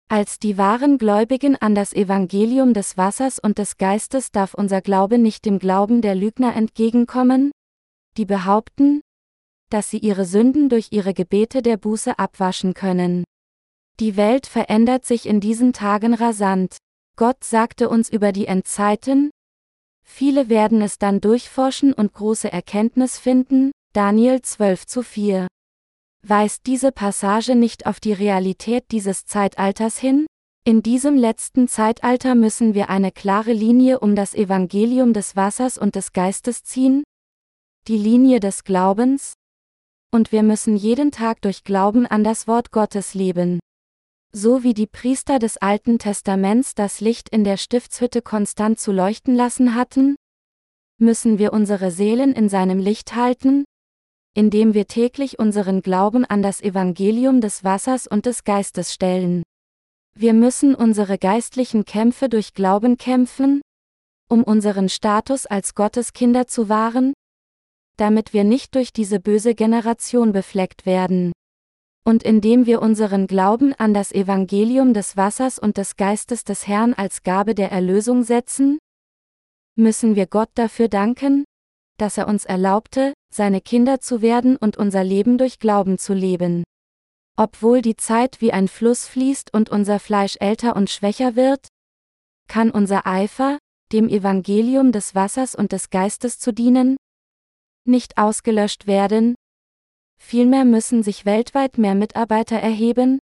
Als die wahren Gläubigen an das Evangelium des Wassers und des Geistes darf unser Glaube nicht dem Glauben der Lügner entgegenkommen, die behaupten, dass sie ihre Sünden durch ihre Gebete der Buße abwaschen können. Die Welt verändert sich in diesen Tagen rasant. Gott sagte uns über die Endzeiten, viele werden es dann durchforschen und große Erkenntnis finden, Daniel 12 zu 4. Weist diese Passage nicht auf die Realität dieses Zeitalters hin? In diesem letzten Zeitalter müssen wir eine klare Linie um das Evangelium des Wassers und des Geistes ziehen? Die Linie des Glaubens? Und wir müssen jeden Tag durch Glauben an das Wort Gottes leben. So wie die Priester des Alten Testaments das Licht in der Stiftshütte konstant zu leuchten lassen hatten, müssen wir unsere Seelen in seinem Licht halten, indem wir täglich unseren Glauben an das Evangelium des Wassers und des Geistes stellen. Wir müssen unsere geistlichen Kämpfe durch Glauben kämpfen, um unseren Status als Gotteskinder zu wahren, damit wir nicht durch diese böse Generation befleckt werden. Und indem wir unseren Glauben an das Evangelium des Wassers und des Geistes des Herrn als Gabe der Erlösung setzen, müssen wir Gott dafür danken, dass er uns erlaubte, seine Kinder zu werden und unser Leben durch Glauben zu leben. Obwohl die Zeit wie ein Fluss fließt und unser Fleisch älter und schwächer wird, kann unser Eifer, dem Evangelium des Wassers und des Geistes zu dienen, nicht ausgelöscht werden, vielmehr müssen sich weltweit mehr Mitarbeiter erheben,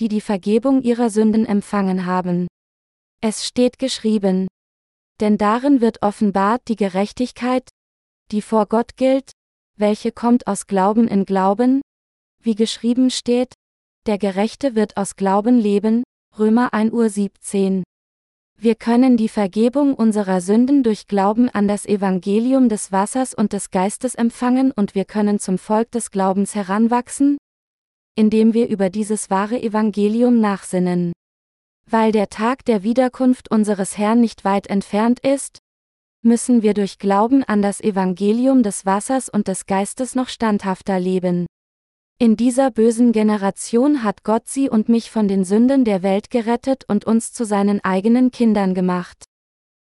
die die Vergebung ihrer Sünden empfangen haben. Es steht geschrieben. Denn darin wird offenbart die Gerechtigkeit, die vor Gott gilt, welche kommt aus Glauben in Glauben, wie geschrieben steht, der Gerechte wird aus Glauben leben, Römer 1 Uhr 17. Wir können die Vergebung unserer Sünden durch Glauben an das Evangelium des Wassers und des Geistes empfangen und wir können zum Volk des Glaubens heranwachsen, indem wir über dieses wahre Evangelium nachsinnen. Weil der Tag der Wiederkunft unseres Herrn nicht weit entfernt ist, müssen wir durch Glauben an das Evangelium des Wassers und des Geistes noch standhafter leben. In dieser bösen Generation hat Gott sie und mich von den Sünden der Welt gerettet und uns zu seinen eigenen Kindern gemacht.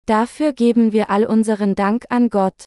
Dafür geben wir all unseren Dank an Gott.